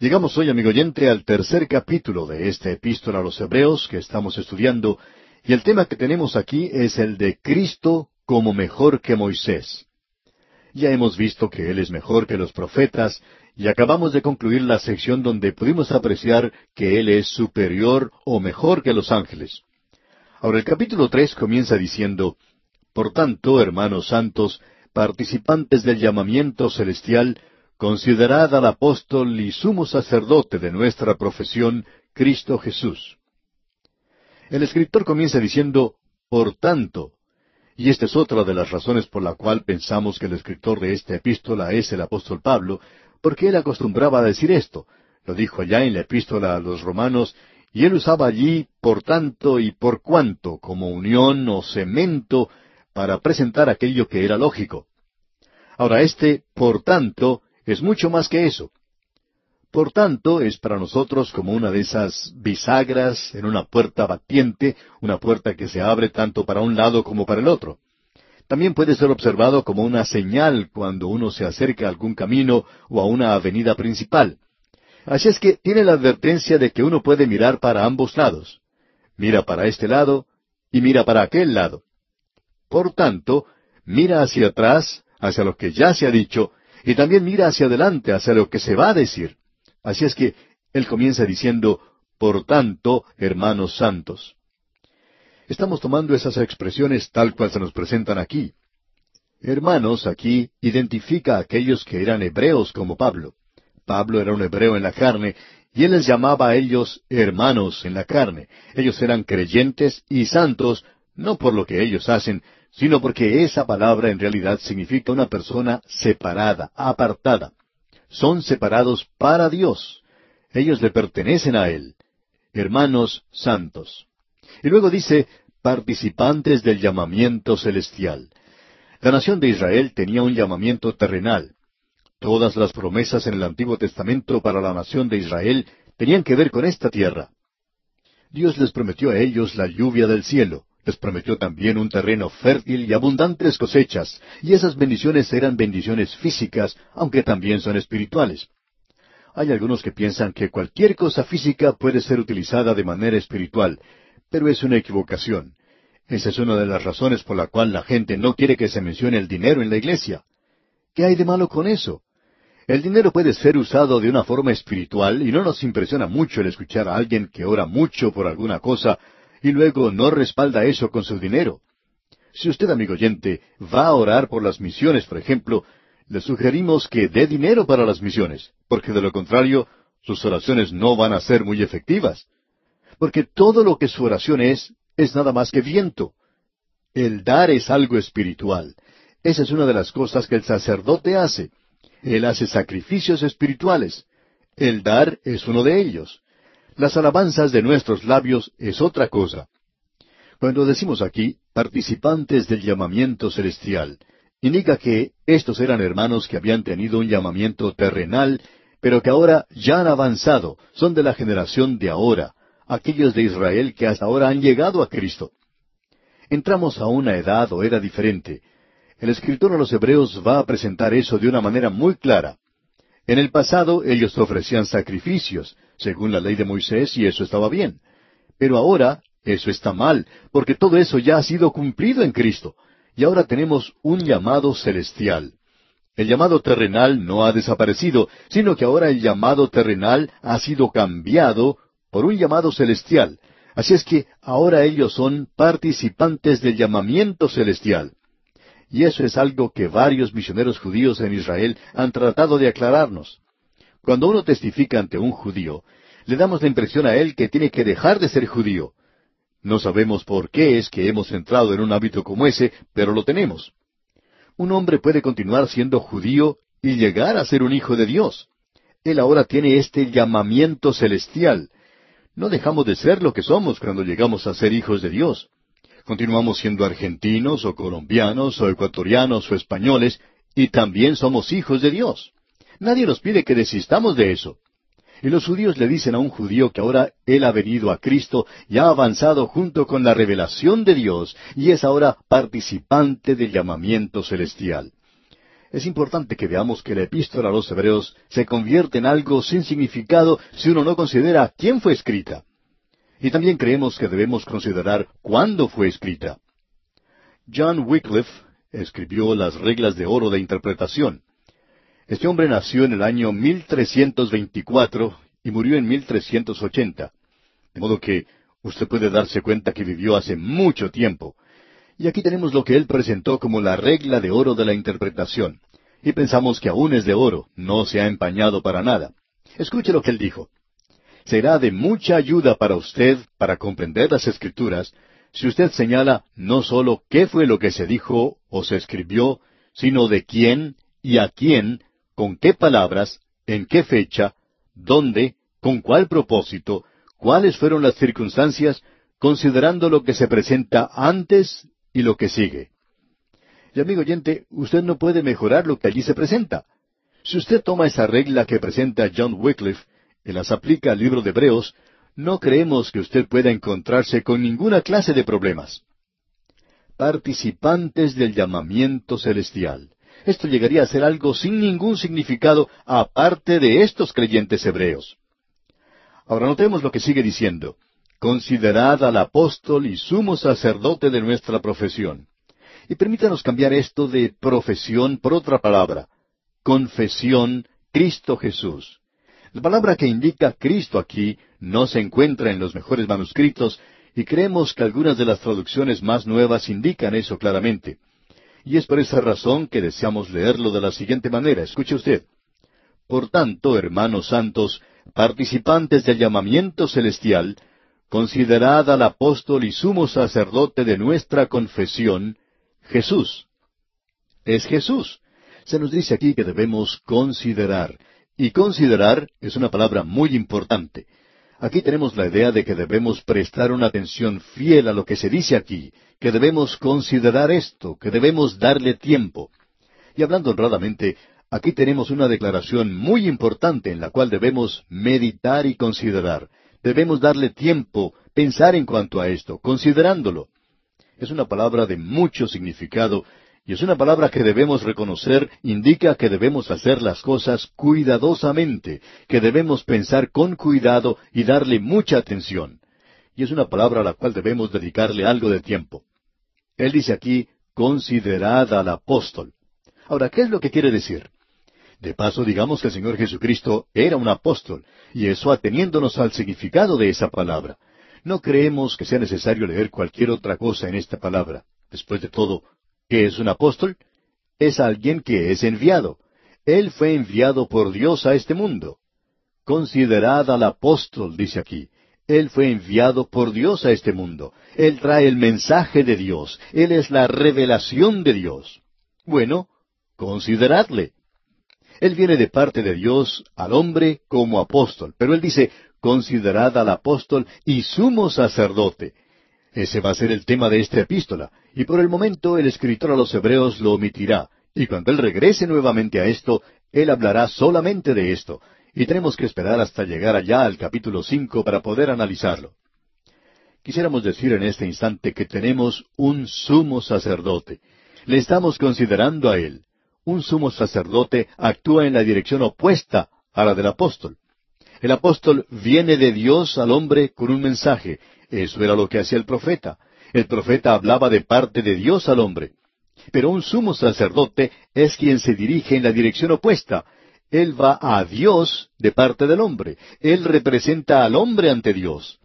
Llegamos hoy, amigo oyente, al tercer capítulo de esta epístola a los Hebreos que estamos estudiando, y el tema que tenemos aquí es el de Cristo como mejor que Moisés. Ya hemos visto que Él es mejor que los profetas, y acabamos de concluir la sección donde pudimos apreciar que Él es superior o mejor que los ángeles. Ahora el capítulo tres comienza diciendo, Por tanto, hermanos santos, participantes del llamamiento celestial, Considerad al apóstol y sumo sacerdote de nuestra profesión, Cristo Jesús. El escritor comienza diciendo, por tanto, y esta es otra de las razones por la cual pensamos que el escritor de esta epístola es el apóstol Pablo, porque él acostumbraba a decir esto. Lo dijo ya en la epístola a los romanos, y él usaba allí por tanto y por cuanto como unión o cemento para presentar aquello que era lógico. Ahora este por tanto es mucho más que eso. Por tanto, es para nosotros como una de esas bisagras en una puerta batiente, una puerta que se abre tanto para un lado como para el otro. También puede ser observado como una señal cuando uno se acerca a algún camino o a una avenida principal. Así es que tiene la advertencia de que uno puede mirar para ambos lados. Mira para este lado y mira para aquel lado. Por tanto, mira hacia atrás, hacia lo que ya se ha dicho, y también mira hacia adelante, hacia lo que se va a decir. Así es que él comienza diciendo, por tanto, hermanos santos. Estamos tomando esas expresiones tal cual se nos presentan aquí. Hermanos aquí identifica a aquellos que eran hebreos como Pablo. Pablo era un hebreo en la carne y él les llamaba a ellos hermanos en la carne. Ellos eran creyentes y santos, no por lo que ellos hacen, sino porque esa palabra en realidad significa una persona separada, apartada. Son separados para Dios. Ellos le pertenecen a Él. Hermanos santos. Y luego dice, participantes del llamamiento celestial. La nación de Israel tenía un llamamiento terrenal. Todas las promesas en el Antiguo Testamento para la nación de Israel tenían que ver con esta tierra. Dios les prometió a ellos la lluvia del cielo. Les prometió también un terreno fértil y abundantes cosechas, y esas bendiciones eran bendiciones físicas, aunque también son espirituales. Hay algunos que piensan que cualquier cosa física puede ser utilizada de manera espiritual, pero es una equivocación. Esa es una de las razones por la cual la gente no quiere que se mencione el dinero en la iglesia. ¿Qué hay de malo con eso? El dinero puede ser usado de una forma espiritual y no nos impresiona mucho el escuchar a alguien que ora mucho por alguna cosa y luego no respalda eso con su dinero. Si usted, amigo oyente, va a orar por las misiones, por ejemplo, le sugerimos que dé dinero para las misiones, porque de lo contrario, sus oraciones no van a ser muy efectivas. Porque todo lo que su oración es, es nada más que viento. El dar es algo espiritual. Esa es una de las cosas que el sacerdote hace. Él hace sacrificios espirituales. El dar es uno de ellos. Las alabanzas de nuestros labios es otra cosa. Cuando decimos aquí, participantes del llamamiento celestial, indica que estos eran hermanos que habían tenido un llamamiento terrenal, pero que ahora ya han avanzado, son de la generación de ahora, aquellos de Israel que hasta ahora han llegado a Cristo. Entramos a una edad o era diferente. El escritor a los hebreos va a presentar eso de una manera muy clara. En el pasado ellos ofrecían sacrificios, según la ley de Moisés, y eso estaba bien. Pero ahora eso está mal, porque todo eso ya ha sido cumplido en Cristo. Y ahora tenemos un llamado celestial. El llamado terrenal no ha desaparecido, sino que ahora el llamado terrenal ha sido cambiado por un llamado celestial. Así es que ahora ellos son participantes del llamamiento celestial. Y eso es algo que varios misioneros judíos en Israel han tratado de aclararnos. Cuando uno testifica ante un judío, le damos la impresión a él que tiene que dejar de ser judío. No sabemos por qué es que hemos entrado en un hábito como ese, pero lo tenemos. Un hombre puede continuar siendo judío y llegar a ser un hijo de Dios. Él ahora tiene este llamamiento celestial. No dejamos de ser lo que somos cuando llegamos a ser hijos de Dios. Continuamos siendo argentinos o colombianos o ecuatorianos o españoles y también somos hijos de Dios. Nadie nos pide que desistamos de eso. Y los judíos le dicen a un judío que ahora él ha venido a Cristo y ha avanzado junto con la revelación de Dios y es ahora participante del llamamiento celestial. Es importante que veamos que la epístola a los hebreos se convierte en algo sin significado si uno no considera quién fue escrita. Y también creemos que debemos considerar cuándo fue escrita. John Wycliffe escribió las reglas de oro de interpretación. Este hombre nació en el año 1324 y murió en 1380. De modo que usted puede darse cuenta que vivió hace mucho tiempo. Y aquí tenemos lo que él presentó como la regla de oro de la interpretación. Y pensamos que aún es de oro, no se ha empañado para nada. Escuche lo que él dijo. Será de mucha ayuda para usted para comprender las escrituras si usted señala no sólo qué fue lo que se dijo o se escribió, sino de quién y a quién con qué palabras, en qué fecha, dónde, con cuál propósito, cuáles fueron las circunstancias, considerando lo que se presenta antes y lo que sigue. Y amigo oyente, usted no puede mejorar lo que allí se presenta. Si usted toma esa regla que presenta John Wycliffe y las aplica al libro de Hebreos, no creemos que usted pueda encontrarse con ninguna clase de problemas. Participantes del llamamiento celestial esto llegaría a ser algo sin ningún significado aparte de estos creyentes hebreos. Ahora notemos lo que sigue diciendo. Considerad al apóstol y sumo sacerdote de nuestra profesión. Y permítanos cambiar esto de profesión por otra palabra. Confesión, Cristo Jesús. La palabra que indica Cristo aquí no se encuentra en los mejores manuscritos y creemos que algunas de las traducciones más nuevas indican eso claramente. Y es por esa razón que deseamos leerlo de la siguiente manera. Escuche usted. Por tanto, hermanos santos, participantes del llamamiento celestial, considerad al apóstol y sumo sacerdote de nuestra confesión, Jesús. Es Jesús. Se nos dice aquí que debemos considerar. Y considerar es una palabra muy importante. Aquí tenemos la idea de que debemos prestar una atención fiel a lo que se dice aquí, que debemos considerar esto, que debemos darle tiempo. Y hablando honradamente, aquí tenemos una declaración muy importante en la cual debemos meditar y considerar. Debemos darle tiempo, pensar en cuanto a esto, considerándolo. Es una palabra de mucho significado y es una palabra que debemos reconocer, indica que debemos hacer las cosas cuidadosamente, que debemos pensar con cuidado y darle mucha atención. Y es una palabra a la cual debemos dedicarle algo de tiempo. Él dice aquí, considerad al apóstol. Ahora, ¿qué es lo que quiere decir? De paso, digamos que el Señor Jesucristo era un apóstol, y eso ateniéndonos al significado de esa palabra. No creemos que sea necesario leer cualquier otra cosa en esta palabra. Después de todo, ¿Qué es un apóstol? Es alguien que es enviado. Él fue enviado por Dios a este mundo. Considerad al apóstol, dice aquí. Él fue enviado por Dios a este mundo. Él trae el mensaje de Dios. Él es la revelación de Dios. Bueno, consideradle. Él viene de parte de Dios al hombre como apóstol, pero él dice, considerad al apóstol y sumo sacerdote. Ese va a ser el tema de esta epístola, y por el momento el escritor a los hebreos lo omitirá, y cuando él regrese nuevamente a esto, él hablará solamente de esto, y tenemos que esperar hasta llegar allá al capítulo cinco para poder analizarlo. Quisiéramos decir en este instante que tenemos un sumo sacerdote. Le estamos considerando a él. Un sumo sacerdote actúa en la dirección opuesta a la del apóstol. El apóstol viene de Dios al hombre con un mensaje, eso era lo que hacía el profeta. El profeta hablaba de parte de Dios al hombre. Pero un sumo sacerdote es quien se dirige en la dirección opuesta. Él va a Dios de parte del hombre. Él representa al hombre ante Dios.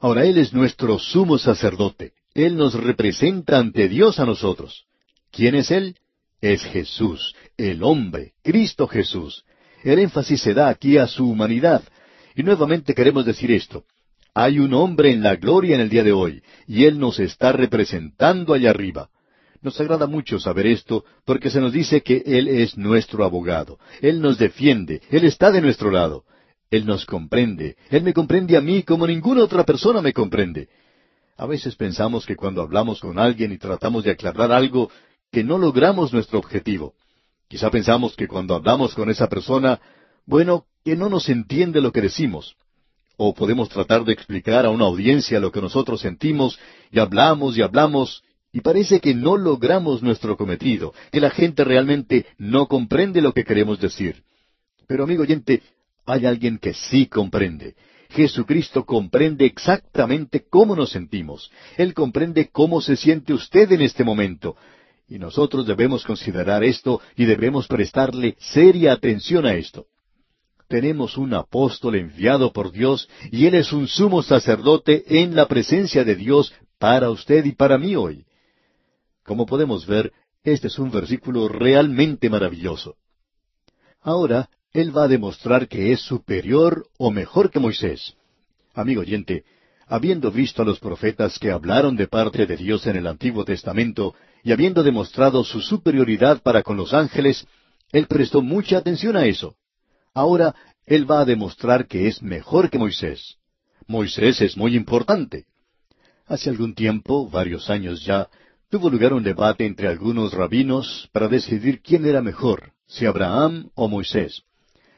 Ahora Él es nuestro sumo sacerdote. Él nos representa ante Dios a nosotros. ¿Quién es Él? Es Jesús, el hombre, Cristo Jesús. El énfasis se da aquí a su humanidad. Y nuevamente queremos decir esto. Hay un hombre en la gloria en el día de hoy, y Él nos está representando allá arriba. Nos agrada mucho saber esto, porque se nos dice que Él es nuestro abogado, Él nos defiende, Él está de nuestro lado, Él nos comprende, Él me comprende a mí como ninguna otra persona me comprende. A veces pensamos que cuando hablamos con alguien y tratamos de aclarar algo, que no logramos nuestro objetivo. Quizá pensamos que cuando hablamos con esa persona, bueno, que no nos entiende lo que decimos o podemos tratar de explicar a una audiencia lo que nosotros sentimos y hablamos y hablamos y parece que no logramos nuestro cometido, que la gente realmente no comprende lo que queremos decir. Pero amigo oyente, hay alguien que sí comprende. Jesucristo comprende exactamente cómo nos sentimos. Él comprende cómo se siente usted en este momento. Y nosotros debemos considerar esto y debemos prestarle seria atención a esto tenemos un apóstol enviado por Dios y Él es un sumo sacerdote en la presencia de Dios para usted y para mí hoy. Como podemos ver, este es un versículo realmente maravilloso. Ahora, Él va a demostrar que es superior o mejor que Moisés. Amigo oyente, habiendo visto a los profetas que hablaron de parte de Dios en el Antiguo Testamento y habiendo demostrado su superioridad para con los ángeles, él prestó mucha atención a eso. Ahora él va a demostrar que es mejor que Moisés. Moisés es muy importante. Hace algún tiempo, varios años ya, tuvo lugar un debate entre algunos rabinos para decidir quién era mejor, si Abraham o Moisés.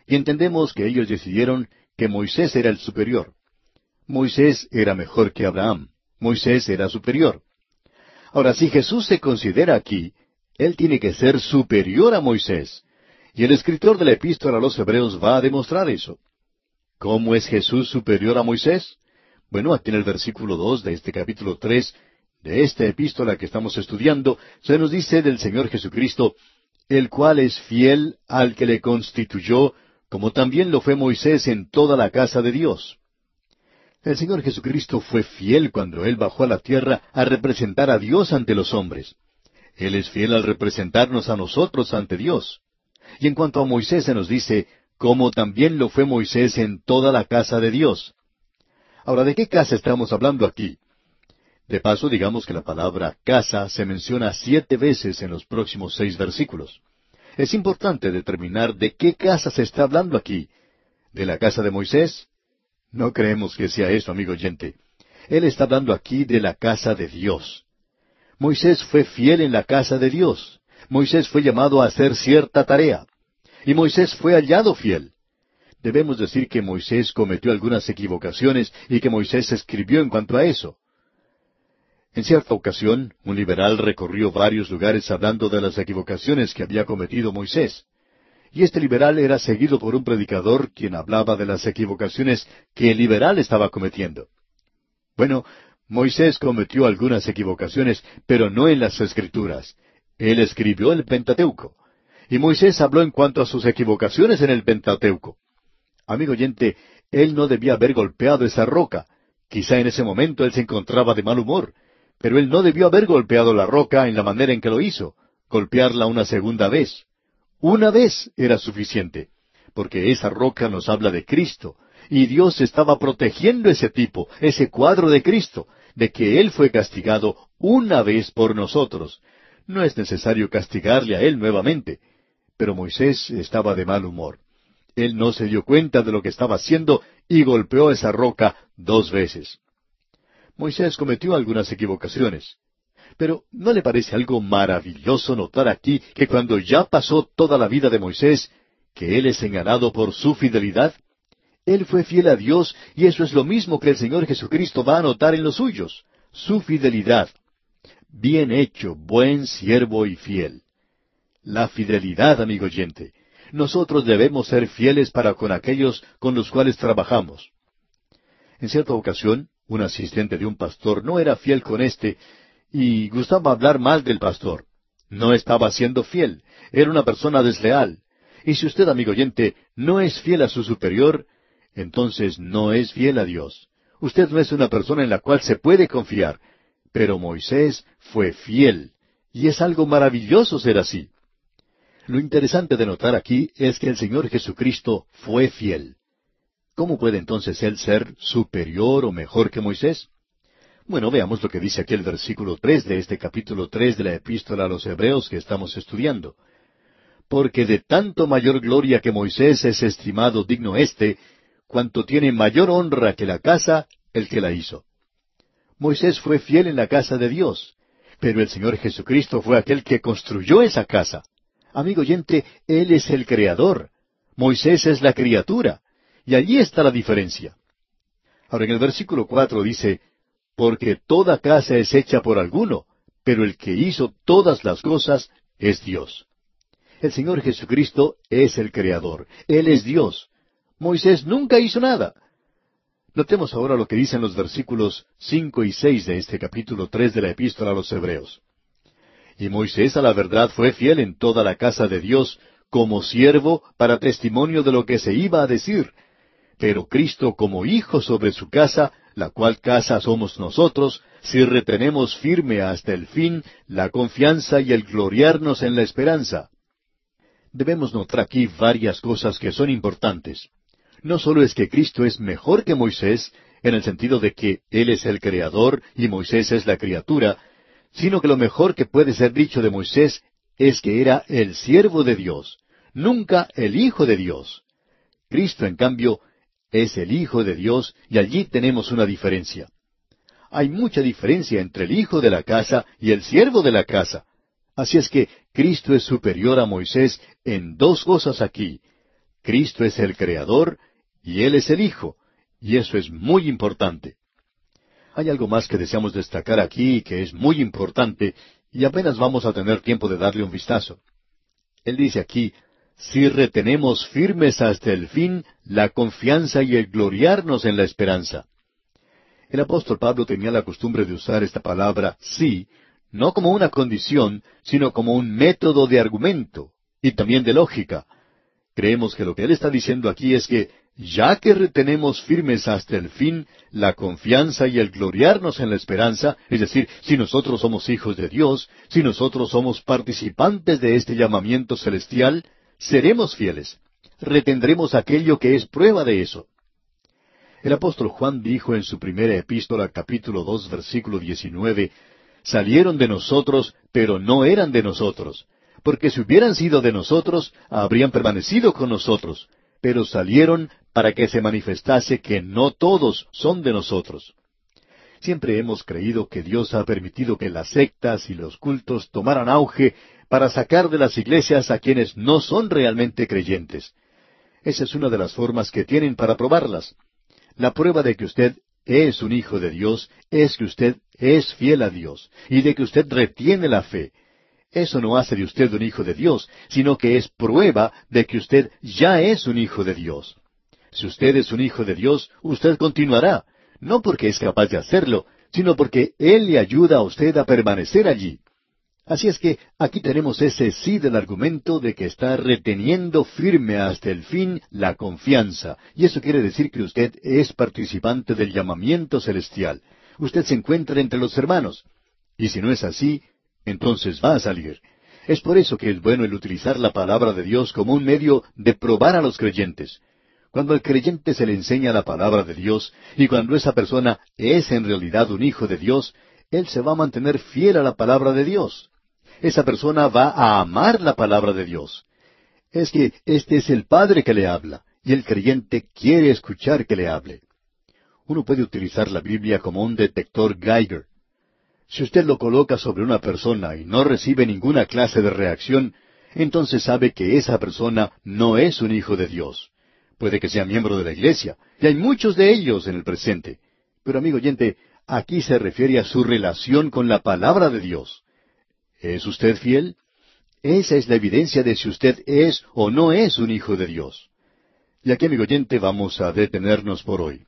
Y entendemos que ellos decidieron que Moisés era el superior. Moisés era mejor que Abraham. Moisés era superior. Ahora, si Jesús se considera aquí, él tiene que ser superior a Moisés. Y el escritor de la epístola a los Hebreos va a demostrar eso. ¿Cómo es Jesús superior a Moisés? Bueno, aquí en el versículo dos de este capítulo tres de esta epístola que estamos estudiando, se nos dice del Señor Jesucristo, el cual es fiel al que le constituyó, como también lo fue Moisés en toda la casa de Dios. El Señor Jesucristo fue fiel cuando Él bajó a la tierra a representar a Dios ante los hombres. Él es fiel al representarnos a nosotros ante Dios. Y en cuanto a Moisés se nos dice, como también lo fue Moisés en toda la casa de Dios. Ahora, ¿de qué casa estamos hablando aquí? De paso, digamos que la palabra casa se menciona siete veces en los próximos seis versículos. Es importante determinar de qué casa se está hablando aquí. ¿De la casa de Moisés? No creemos que sea eso, amigo oyente. Él está hablando aquí de la casa de Dios. Moisés fue fiel en la casa de Dios. Moisés fue llamado a hacer cierta tarea. Y Moisés fue hallado fiel. Debemos decir que Moisés cometió algunas equivocaciones y que Moisés escribió en cuanto a eso. En cierta ocasión, un liberal recorrió varios lugares hablando de las equivocaciones que había cometido Moisés. Y este liberal era seguido por un predicador quien hablaba de las equivocaciones que el liberal estaba cometiendo. Bueno, Moisés cometió algunas equivocaciones, pero no en las escrituras. Él escribió el Pentateuco. Y Moisés habló en cuanto a sus equivocaciones en el Pentateuco. Amigo oyente, él no debía haber golpeado esa roca. Quizá en ese momento él se encontraba de mal humor, pero él no debió haber golpeado la roca en la manera en que lo hizo, golpearla una segunda vez. Una vez era suficiente, porque esa roca nos habla de Cristo, y Dios estaba protegiendo ese tipo, ese cuadro de Cristo, de que Él fue castigado una vez por nosotros, no es necesario castigarle a él nuevamente. Pero Moisés estaba de mal humor. Él no se dio cuenta de lo que estaba haciendo y golpeó esa roca dos veces. Moisés cometió algunas equivocaciones. Pero ¿no le parece algo maravilloso notar aquí que cuando ya pasó toda la vida de Moisés, que él es señalado por su fidelidad? Él fue fiel a Dios y eso es lo mismo que el Señor Jesucristo va a notar en los suyos, su fidelidad. Bien hecho, buen siervo y fiel. La fidelidad, amigo oyente. Nosotros debemos ser fieles para con aquellos con los cuales trabajamos. En cierta ocasión, un asistente de un pastor no era fiel con éste y gustaba hablar mal del pastor. No estaba siendo fiel, era una persona desleal. Y si usted, amigo oyente, no es fiel a su superior, entonces no es fiel a Dios. Usted no es una persona en la cual se puede confiar, pero Moisés fue fiel, y es algo maravilloso ser así. Lo interesante de notar aquí es que el Señor Jesucristo fue fiel. ¿Cómo puede entonces Él ser superior o mejor que Moisés? Bueno, veamos lo que dice aquí el versículo tres de este capítulo tres de la Epístola a los Hebreos que estamos estudiando. Porque de tanto mayor gloria que Moisés es estimado digno éste, cuanto tiene mayor honra que la casa el que la hizo. Moisés fue fiel en la casa de Dios, pero el Señor Jesucristo fue aquel que construyó esa casa. Amigo oyente, Él es el creador. Moisés es la criatura. Y allí está la diferencia. Ahora en el versículo cuatro dice, porque toda casa es hecha por alguno, pero el que hizo todas las cosas es Dios. El Señor Jesucristo es el Creador, Él es Dios. Moisés nunca hizo nada, Notemos ahora lo que dicen los versículos cinco y seis de este capítulo tres de la Epístola a los Hebreos. Y Moisés a la verdad fue fiel en toda la casa de Dios, como siervo para testimonio de lo que se iba a decir, pero Cristo como hijo sobre su casa, la cual casa somos nosotros, si retenemos firme hasta el fin la confianza y el gloriarnos en la esperanza. Debemos notar aquí varias cosas que son importantes no solo es que Cristo es mejor que Moisés, en el sentido de que Él es el Creador y Moisés es la criatura, sino que lo mejor que puede ser dicho de Moisés es que era el siervo de Dios, nunca el Hijo de Dios. Cristo, en cambio, es el Hijo de Dios y allí tenemos una diferencia. Hay mucha diferencia entre el Hijo de la casa y el siervo de la casa. Así es que Cristo es superior a Moisés en dos cosas aquí. Cristo es el Creador y Él es el Hijo, y eso es muy importante. Hay algo más que deseamos destacar aquí que es muy importante y apenas vamos a tener tiempo de darle un vistazo. Él dice aquí, si retenemos firmes hasta el fin la confianza y el gloriarnos en la esperanza. El apóstol Pablo tenía la costumbre de usar esta palabra sí, no como una condición, sino como un método de argumento y también de lógica. Creemos que lo que él está diciendo aquí es que ya que retenemos firmes hasta el fin la confianza y el gloriarnos en la esperanza, es decir, si nosotros somos hijos de Dios, si nosotros somos participantes de este llamamiento celestial, seremos fieles, retendremos aquello que es prueba de eso. El apóstol Juan dijo en su primera epístola capítulo dos, versículo 19, Salieron de nosotros, pero no eran de nosotros, porque si hubieran sido de nosotros, habrían permanecido con nosotros, pero salieron para que se manifestase que no todos son de nosotros. Siempre hemos creído que Dios ha permitido que las sectas y los cultos tomaran auge para sacar de las iglesias a quienes no son realmente creyentes. Esa es una de las formas que tienen para probarlas. La prueba de que usted es un hijo de Dios es que usted es fiel a Dios y de que usted retiene la fe eso no hace de usted un hijo de Dios, sino que es prueba de que usted ya es un hijo de Dios. Si usted es un hijo de Dios, usted continuará, no porque es capaz de hacerlo, sino porque Él le ayuda a usted a permanecer allí. Así es que aquí tenemos ese sí del argumento de que está reteniendo firme hasta el fin la confianza, y eso quiere decir que usted es participante del llamamiento celestial. Usted se encuentra entre los hermanos. Y si no es así, entonces va a salir. Es por eso que es bueno el utilizar la palabra de Dios como un medio de probar a los creyentes. Cuando al creyente se le enseña la palabra de Dios y cuando esa persona es en realidad un hijo de Dios, él se va a mantener fiel a la palabra de Dios. Esa persona va a amar la palabra de Dios. Es que este es el Padre que le habla y el creyente quiere escuchar que le hable. Uno puede utilizar la Biblia como un detector Geiger. Si usted lo coloca sobre una persona y no recibe ninguna clase de reacción, entonces sabe que esa persona no es un hijo de Dios. Puede que sea miembro de la iglesia, y hay muchos de ellos en el presente. Pero amigo oyente, aquí se refiere a su relación con la palabra de Dios. ¿Es usted fiel? Esa es la evidencia de si usted es o no es un hijo de Dios. Y aquí, amigo oyente, vamos a detenernos por hoy.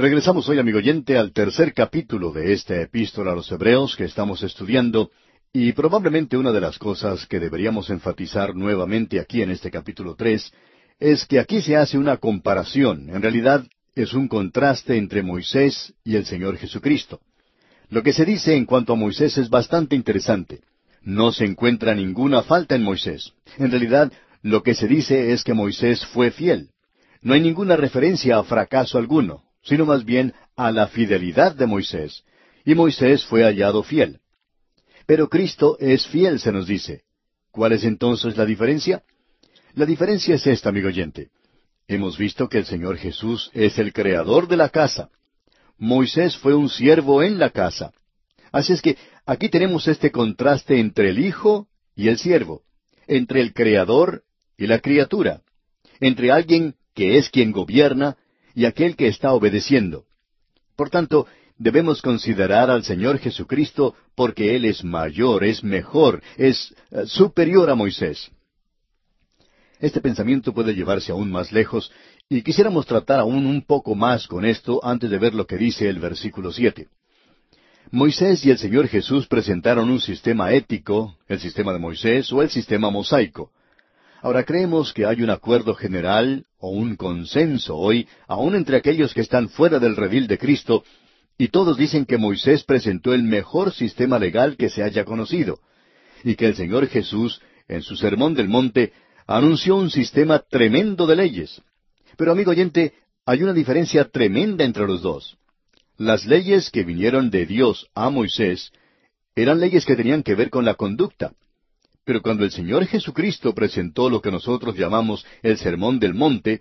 Regresamos hoy, amigo oyente, al tercer capítulo de esta epístola a los Hebreos que estamos estudiando y probablemente una de las cosas que deberíamos enfatizar nuevamente aquí en este capítulo tres es que aquí se hace una comparación, en realidad es un contraste entre Moisés y el Señor Jesucristo. Lo que se dice en cuanto a Moisés es bastante interesante. No se encuentra ninguna falta en Moisés. En realidad, lo que se dice es que Moisés fue fiel. No hay ninguna referencia a fracaso alguno, sino más bien a la fidelidad de Moisés. Y Moisés fue hallado fiel. Pero Cristo es fiel, se nos dice. ¿Cuál es entonces la diferencia? La diferencia es esta, amigo oyente. Hemos visto que el Señor Jesús es el creador de la casa. Moisés fue un siervo en la casa. Así es que aquí tenemos este contraste entre el Hijo y el siervo, entre el creador y la criatura, entre alguien que es quien gobierna y aquel que está obedeciendo. Por tanto, debemos considerar al Señor Jesucristo porque Él es mayor, es mejor, es eh, superior a Moisés. Este pensamiento puede llevarse aún más lejos, y quisiéramos tratar aún un poco más con esto antes de ver lo que dice el versículo siete. Moisés y el Señor Jesús presentaron un sistema ético, el sistema de Moisés o el sistema mosaico. Ahora creemos que hay un acuerdo general o un consenso hoy, aun entre aquellos que están fuera del redil de Cristo, y todos dicen que Moisés presentó el mejor sistema legal que se haya conocido, y que el Señor Jesús, en su Sermón del Monte, anunció un sistema tremendo de leyes. Pero amigo oyente, hay una diferencia tremenda entre los dos. Las leyes que vinieron de Dios a Moisés eran leyes que tenían que ver con la conducta, pero cuando el Señor Jesucristo presentó lo que nosotros llamamos el Sermón del Monte,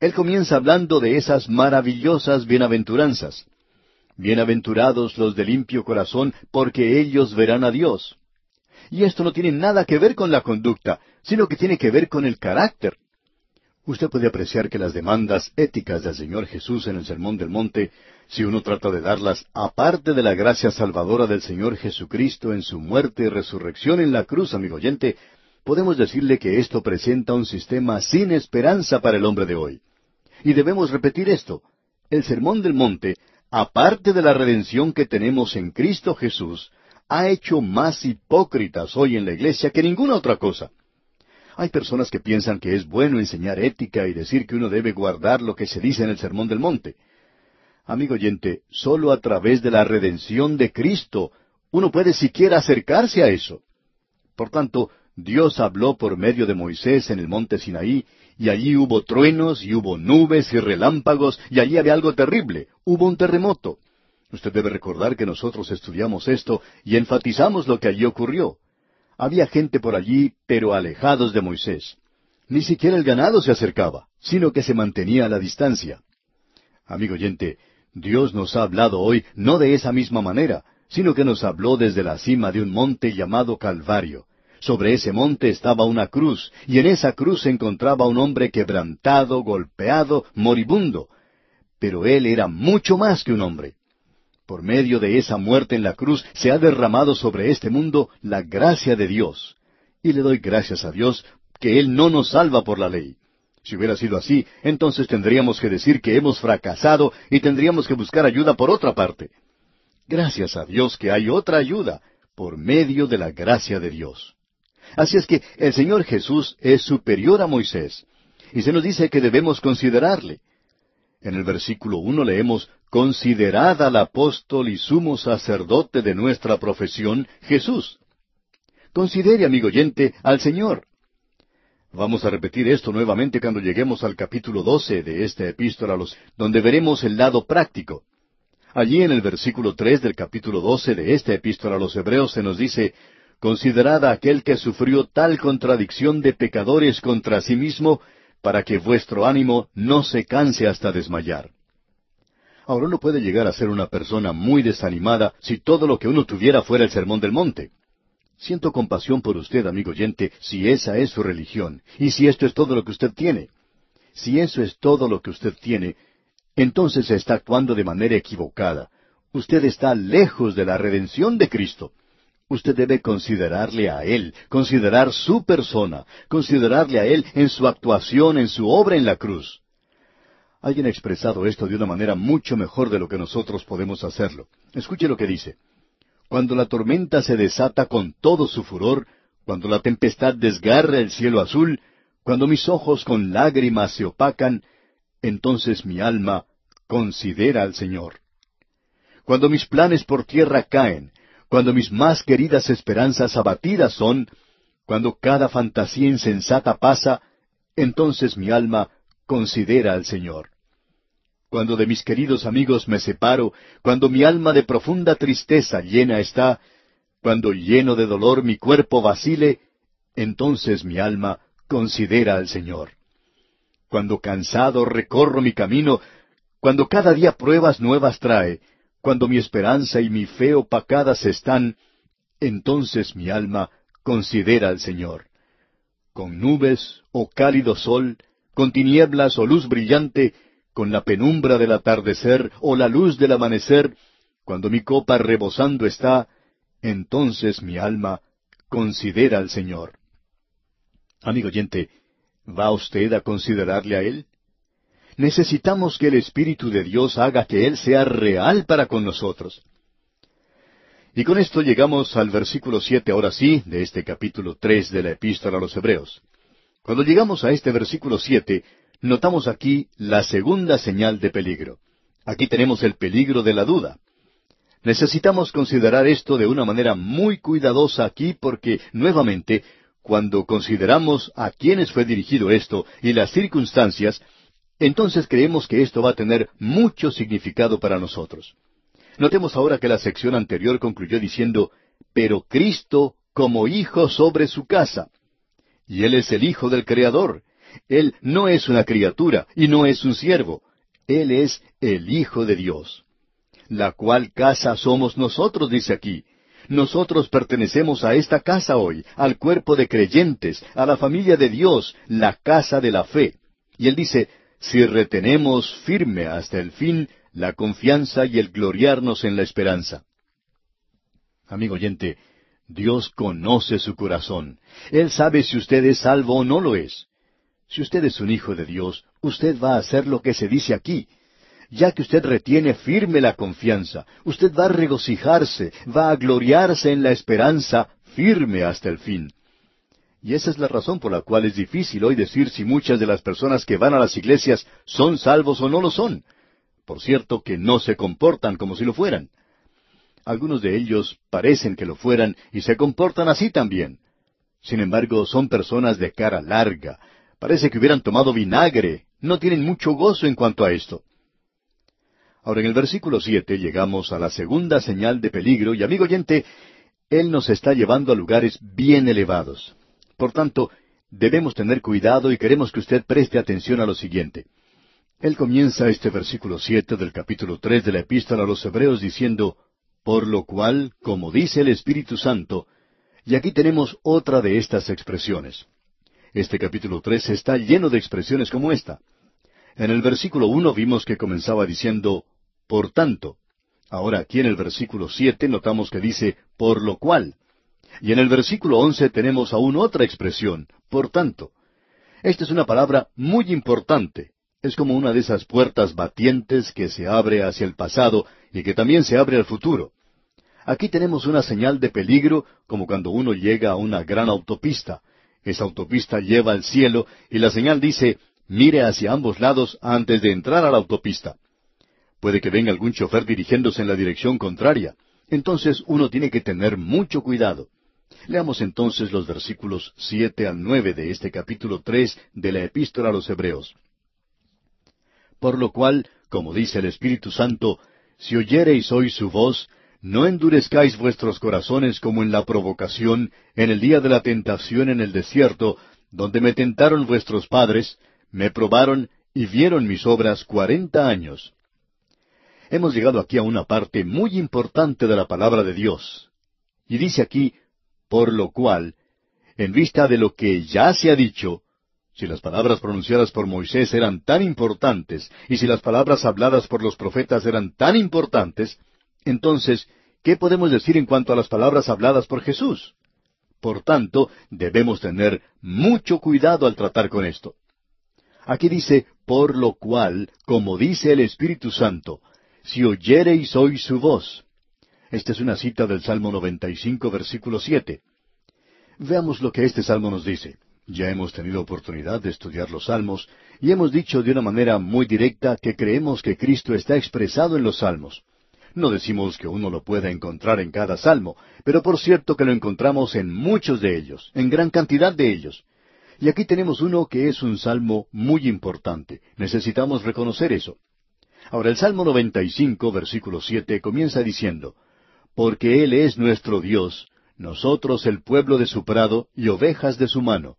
Él comienza hablando de esas maravillosas bienaventuranzas. Bienaventurados los de limpio corazón, porque ellos verán a Dios. Y esto no tiene nada que ver con la conducta, sino que tiene que ver con el carácter. Usted puede apreciar que las demandas éticas del Señor Jesús en el Sermón del Monte si uno trata de darlas aparte de la gracia salvadora del Señor Jesucristo en su muerte y resurrección en la cruz, amigo oyente, podemos decirle que esto presenta un sistema sin esperanza para el hombre de hoy. Y debemos repetir esto. El Sermón del Monte, aparte de la redención que tenemos en Cristo Jesús, ha hecho más hipócritas hoy en la iglesia que ninguna otra cosa. Hay personas que piensan que es bueno enseñar ética y decir que uno debe guardar lo que se dice en el Sermón del Monte. Amigo oyente, solo a través de la redención de Cristo uno puede siquiera acercarse a eso. Por tanto, Dios habló por medio de Moisés en el monte Sinaí, y allí hubo truenos, y hubo nubes y relámpagos, y allí había algo terrible, hubo un terremoto. Usted debe recordar que nosotros estudiamos esto y enfatizamos lo que allí ocurrió. Había gente por allí, pero alejados de Moisés. Ni siquiera el ganado se acercaba, sino que se mantenía a la distancia. Amigo oyente, Dios nos ha hablado hoy no de esa misma manera, sino que nos habló desde la cima de un monte llamado Calvario. Sobre ese monte estaba una cruz, y en esa cruz se encontraba un hombre quebrantado, golpeado, moribundo. Pero él era mucho más que un hombre. Por medio de esa muerte en la cruz se ha derramado sobre este mundo la gracia de Dios. Y le doy gracias a Dios que Él no nos salva por la ley. Si hubiera sido así, entonces tendríamos que decir que hemos fracasado y tendríamos que buscar ayuda por otra parte. Gracias a Dios que hay otra ayuda, por medio de la gracia de Dios. Así es que el Señor Jesús es superior a Moisés, y se nos dice que debemos considerarle. En el versículo uno leemos Considerad al apóstol y sumo sacerdote de nuestra profesión, Jesús. Considere, amigo oyente, al Señor. Vamos a repetir esto nuevamente cuando lleguemos al capítulo 12 de esta epístola, los, donde veremos el lado práctico. Allí en el versículo 3 del capítulo 12 de esta epístola a los Hebreos se nos dice, Considerad a aquel que sufrió tal contradicción de pecadores contra sí mismo, para que vuestro ánimo no se canse hasta desmayar. Ahora uno puede llegar a ser una persona muy desanimada si todo lo que uno tuviera fuera el sermón del monte. Siento compasión por usted, amigo oyente, si esa es su religión, y si esto es todo lo que usted tiene. Si eso es todo lo que usted tiene, entonces está actuando de manera equivocada. Usted está lejos de la redención de Cristo. Usted debe considerarle a Él, considerar su persona, considerarle a Él en su actuación, en su obra en la cruz. Alguien ha expresado esto de una manera mucho mejor de lo que nosotros podemos hacerlo. Escuche lo que dice cuando la tormenta se desata con todo su furor, cuando la tempestad desgarra el cielo azul, cuando mis ojos con lágrimas se opacan, entonces mi alma considera al Señor. Cuando mis planes por tierra caen, cuando mis más queridas esperanzas abatidas son, cuando cada fantasía insensata pasa, entonces mi alma considera al Señor cuando de mis queridos amigos me separo, cuando mi alma de profunda tristeza llena está, cuando lleno de dolor mi cuerpo vacile, entonces mi alma considera al Señor. Cuando cansado recorro mi camino, cuando cada día pruebas nuevas trae, cuando mi esperanza y mi fe opacadas están, entonces mi alma considera al Señor. Con nubes o oh cálido sol, con tinieblas o oh luz brillante, con la penumbra del atardecer o la luz del amanecer, cuando mi copa rebosando está, entonces mi alma considera al Señor. Amigo oyente, ¿va usted a considerarle a Él? Necesitamos que el Espíritu de Dios haga que Él sea real para con nosotros. Y con esto llegamos al versículo siete, ahora sí, de este capítulo tres de la Epístola a los Hebreos. Cuando llegamos a este versículo siete, notamos aquí la segunda señal de peligro. Aquí tenemos el peligro de la duda. Necesitamos considerar esto de una manera muy cuidadosa aquí porque, nuevamente, cuando consideramos a quiénes fue dirigido esto y las circunstancias, entonces creemos que esto va a tener mucho significado para nosotros. Notemos ahora que la sección anterior concluyó diciendo, pero Cristo como hijo sobre su casa. Y Él es el hijo del Creador, él no es una criatura y no es un siervo. Él es el Hijo de Dios. La cual casa somos nosotros, dice aquí. Nosotros pertenecemos a esta casa hoy, al cuerpo de creyentes, a la familia de Dios, la casa de la fe. Y él dice, si retenemos firme hasta el fin la confianza y el gloriarnos en la esperanza. Amigo oyente, Dios conoce su corazón. Él sabe si usted es salvo o no lo es. Si usted es un hijo de Dios, usted va a hacer lo que se dice aquí. Ya que usted retiene firme la confianza, usted va a regocijarse, va a gloriarse en la esperanza firme hasta el fin. Y esa es la razón por la cual es difícil hoy decir si muchas de las personas que van a las iglesias son salvos o no lo son. Por cierto, que no se comportan como si lo fueran. Algunos de ellos parecen que lo fueran y se comportan así también. Sin embargo, son personas de cara larga, Parece que hubieran tomado vinagre. No tienen mucho gozo en cuanto a esto. Ahora en el versículo siete llegamos a la segunda señal de peligro y amigo oyente, Él nos está llevando a lugares bien elevados. Por tanto, debemos tener cuidado y queremos que usted preste atención a lo siguiente. Él comienza este versículo siete del capítulo tres de la Epístola a los Hebreos diciendo por lo cual, como dice el Espíritu Santo, y aquí tenemos otra de estas expresiones. Este capítulo tres está lleno de expresiones como esta. En el versículo uno vimos que comenzaba diciendo por tanto. Ahora aquí en el versículo siete notamos que dice por lo cual. Y en el versículo once tenemos aún otra expresión, por tanto. Esta es una palabra muy importante. Es como una de esas puertas batientes que se abre hacia el pasado y que también se abre al futuro. Aquí tenemos una señal de peligro como cuando uno llega a una gran autopista. Esa autopista lleva al cielo y la señal dice, mire hacia ambos lados antes de entrar a la autopista. Puede que venga algún chofer dirigiéndose en la dirección contraria. Entonces uno tiene que tener mucho cuidado. Leamos entonces los versículos siete al nueve de este capítulo tres de la Epístola a los Hebreos. Por lo cual, como dice el Espíritu Santo, si oyereis hoy su voz, no endurezcáis vuestros corazones como en la provocación, en el día de la tentación en el desierto, donde me tentaron vuestros padres, me probaron y vieron mis obras cuarenta años. Hemos llegado aquí a una parte muy importante de la palabra de Dios. Y dice aquí, por lo cual, en vista de lo que ya se ha dicho, si las palabras pronunciadas por Moisés eran tan importantes, y si las palabras habladas por los profetas eran tan importantes, entonces, ¿qué podemos decir en cuanto a las palabras habladas por Jesús? Por tanto, debemos tener mucho cuidado al tratar con esto. Aquí dice, por lo cual, como dice el Espíritu Santo, si oyereis hoy su voz. Esta es una cita del Salmo 95, versículo 7. Veamos lo que este salmo nos dice. Ya hemos tenido oportunidad de estudiar los salmos y hemos dicho de una manera muy directa que creemos que Cristo está expresado en los salmos. No decimos que uno lo pueda encontrar en cada salmo, pero por cierto que lo encontramos en muchos de ellos, en gran cantidad de ellos. Y aquí tenemos uno que es un salmo muy importante. Necesitamos reconocer eso. Ahora el Salmo cinco, versículo siete, comienza diciendo, Porque Él es nuestro Dios, nosotros el pueblo de su prado y ovejas de su mano.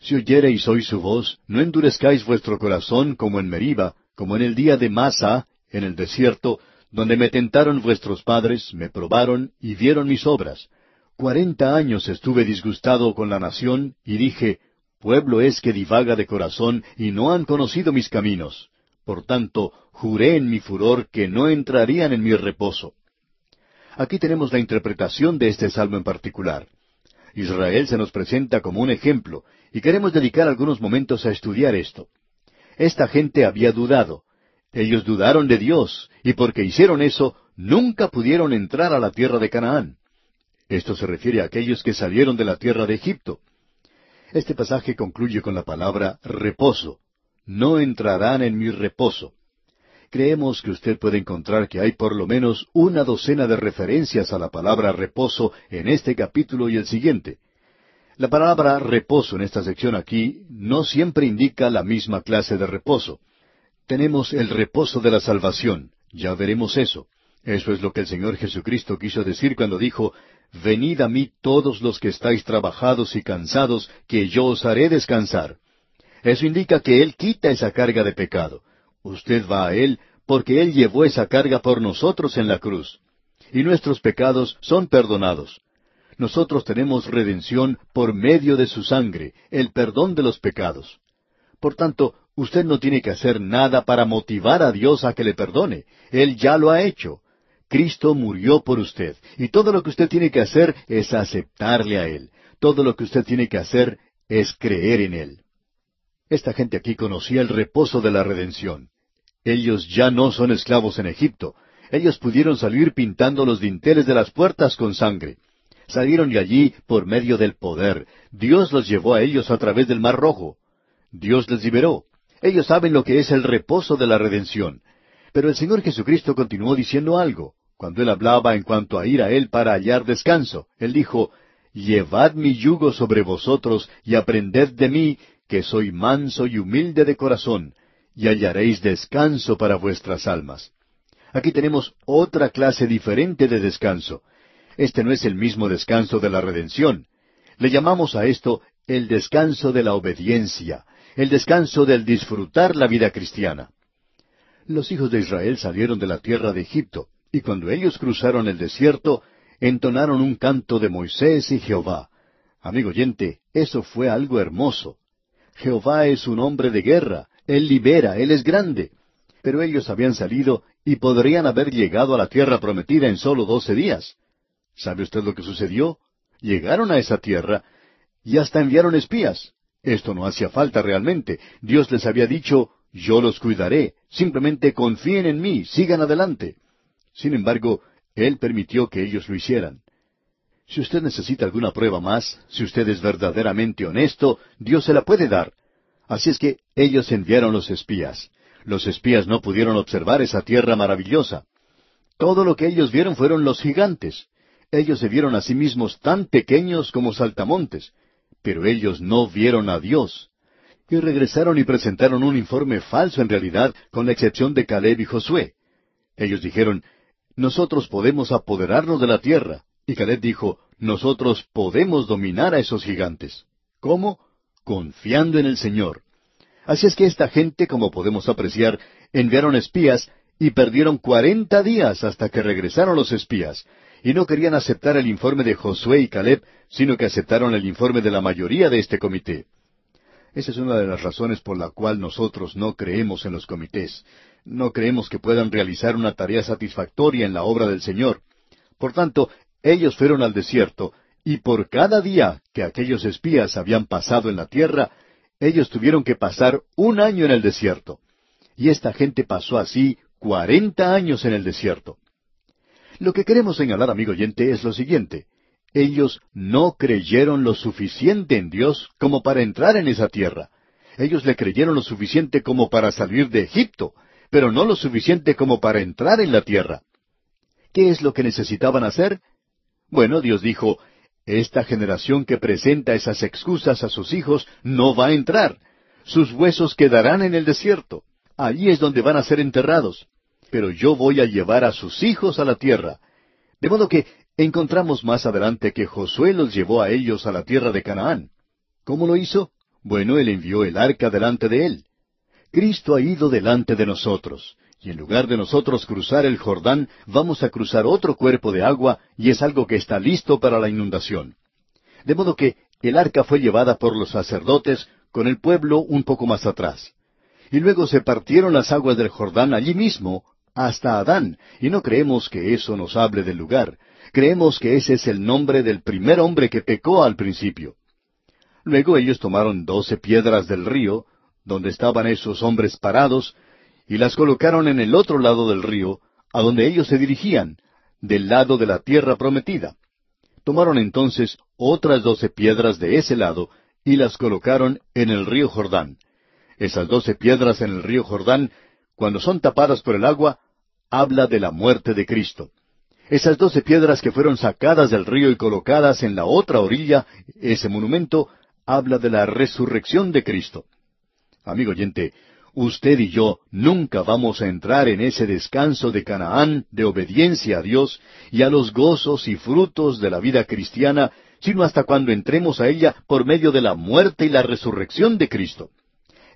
Si oyereis hoy su voz, no endurezcáis vuestro corazón como en Meriba, como en el día de Massa, en el desierto, donde me tentaron vuestros padres, me probaron y vieron mis obras. Cuarenta años estuve disgustado con la nación y dije, Pueblo es que divaga de corazón y no han conocido mis caminos. Por tanto, juré en mi furor que no entrarían en mi reposo. Aquí tenemos la interpretación de este salmo en particular. Israel se nos presenta como un ejemplo, y queremos dedicar algunos momentos a estudiar esto. Esta gente había dudado, ellos dudaron de Dios, y porque hicieron eso, nunca pudieron entrar a la tierra de Canaán. Esto se refiere a aquellos que salieron de la tierra de Egipto. Este pasaje concluye con la palabra reposo. No entrarán en mi reposo. Creemos que usted puede encontrar que hay por lo menos una docena de referencias a la palabra reposo en este capítulo y el siguiente. La palabra reposo en esta sección aquí no siempre indica la misma clase de reposo tenemos el reposo de la salvación. Ya veremos eso. Eso es lo que el Señor Jesucristo quiso decir cuando dijo, Venid a mí todos los que estáis trabajados y cansados, que yo os haré descansar. Eso indica que Él quita esa carga de pecado. Usted va a Él porque Él llevó esa carga por nosotros en la cruz. Y nuestros pecados son perdonados. Nosotros tenemos redención por medio de su sangre, el perdón de los pecados. Por tanto, Usted no tiene que hacer nada para motivar a Dios a que le perdone. Él ya lo ha hecho. Cristo murió por usted y todo lo que usted tiene que hacer es aceptarle a Él. Todo lo que usted tiene que hacer es creer en Él. Esta gente aquí conocía el reposo de la redención. Ellos ya no son esclavos en Egipto. Ellos pudieron salir pintando los dinteles de las puertas con sangre. Salieron de allí por medio del poder. Dios los llevó a ellos a través del Mar Rojo. Dios les liberó. Ellos saben lo que es el reposo de la redención. Pero el Señor Jesucristo continuó diciendo algo. Cuando él hablaba en cuanto a ir a él para hallar descanso, él dijo, Llevad mi yugo sobre vosotros y aprended de mí, que soy manso y humilde de corazón, y hallaréis descanso para vuestras almas. Aquí tenemos otra clase diferente de descanso. Este no es el mismo descanso de la redención. Le llamamos a esto el descanso de la obediencia, el descanso del disfrutar la vida cristiana. Los hijos de Israel salieron de la tierra de Egipto, y cuando ellos cruzaron el desierto, entonaron un canto de Moisés y Jehová. Amigo oyente, eso fue algo hermoso. Jehová es un hombre de guerra, Él libera, Él es grande. Pero ellos habían salido y podrían haber llegado a la tierra prometida en solo doce días. ¿Sabe usted lo que sucedió? Llegaron a esa tierra y hasta enviaron espías. Esto no hacía falta realmente. Dios les había dicho, yo los cuidaré, simplemente confíen en mí, sigan adelante. Sin embargo, Él permitió que ellos lo hicieran. Si usted necesita alguna prueba más, si usted es verdaderamente honesto, Dios se la puede dar. Así es que ellos enviaron los espías. Los espías no pudieron observar esa tierra maravillosa. Todo lo que ellos vieron fueron los gigantes. Ellos se vieron a sí mismos tan pequeños como saltamontes. Pero ellos no vieron a Dios. Y regresaron y presentaron un informe falso en realidad, con la excepción de Caleb y Josué. Ellos dijeron, nosotros podemos apoderarnos de la tierra. Y Caleb dijo, nosotros podemos dominar a esos gigantes. ¿Cómo? Confiando en el Señor. Así es que esta gente, como podemos apreciar, enviaron espías y perdieron cuarenta días hasta que regresaron los espías, y no querían aceptar el informe de Josué y Caleb, sino que aceptaron el informe de la mayoría de este comité. Esa es una de las razones por la cual nosotros no creemos en los comités. No creemos que puedan realizar una tarea satisfactoria en la obra del Señor. Por tanto, ellos fueron al desierto, y por cada día que aquellos espías habían pasado en la tierra, ellos tuvieron que pasar un año en el desierto. Y esta gente pasó así cuarenta años en el desierto. Lo que queremos señalar, amigo oyente, es lo siguiente. Ellos no creyeron lo suficiente en Dios como para entrar en esa tierra. Ellos le creyeron lo suficiente como para salir de Egipto, pero no lo suficiente como para entrar en la tierra. ¿Qué es lo que necesitaban hacer? Bueno, Dios dijo, esta generación que presenta esas excusas a sus hijos no va a entrar. Sus huesos quedarán en el desierto. Allí es donde van a ser enterrados pero yo voy a llevar a sus hijos a la tierra. De modo que encontramos más adelante que Josué los llevó a ellos a la tierra de Canaán. ¿Cómo lo hizo? Bueno, él envió el arca delante de él. Cristo ha ido delante de nosotros, y en lugar de nosotros cruzar el Jordán, vamos a cruzar otro cuerpo de agua, y es algo que está listo para la inundación. De modo que el arca fue llevada por los sacerdotes con el pueblo un poco más atrás. Y luego se partieron las aguas del Jordán allí mismo, hasta Adán, y no creemos que eso nos hable del lugar. Creemos que ese es el nombre del primer hombre que pecó al principio. Luego ellos tomaron doce piedras del río, donde estaban esos hombres parados, y las colocaron en el otro lado del río, a donde ellos se dirigían, del lado de la tierra prometida. Tomaron entonces otras doce piedras de ese lado y las colocaron en el río Jordán. Esas doce piedras en el río Jordán, cuando son tapadas por el agua, habla de la muerte de Cristo. Esas doce piedras que fueron sacadas del río y colocadas en la otra orilla, ese monumento, habla de la resurrección de Cristo. Amigo oyente, usted y yo nunca vamos a entrar en ese descanso de Canaán de obediencia a Dios y a los gozos y frutos de la vida cristiana, sino hasta cuando entremos a ella por medio de la muerte y la resurrección de Cristo.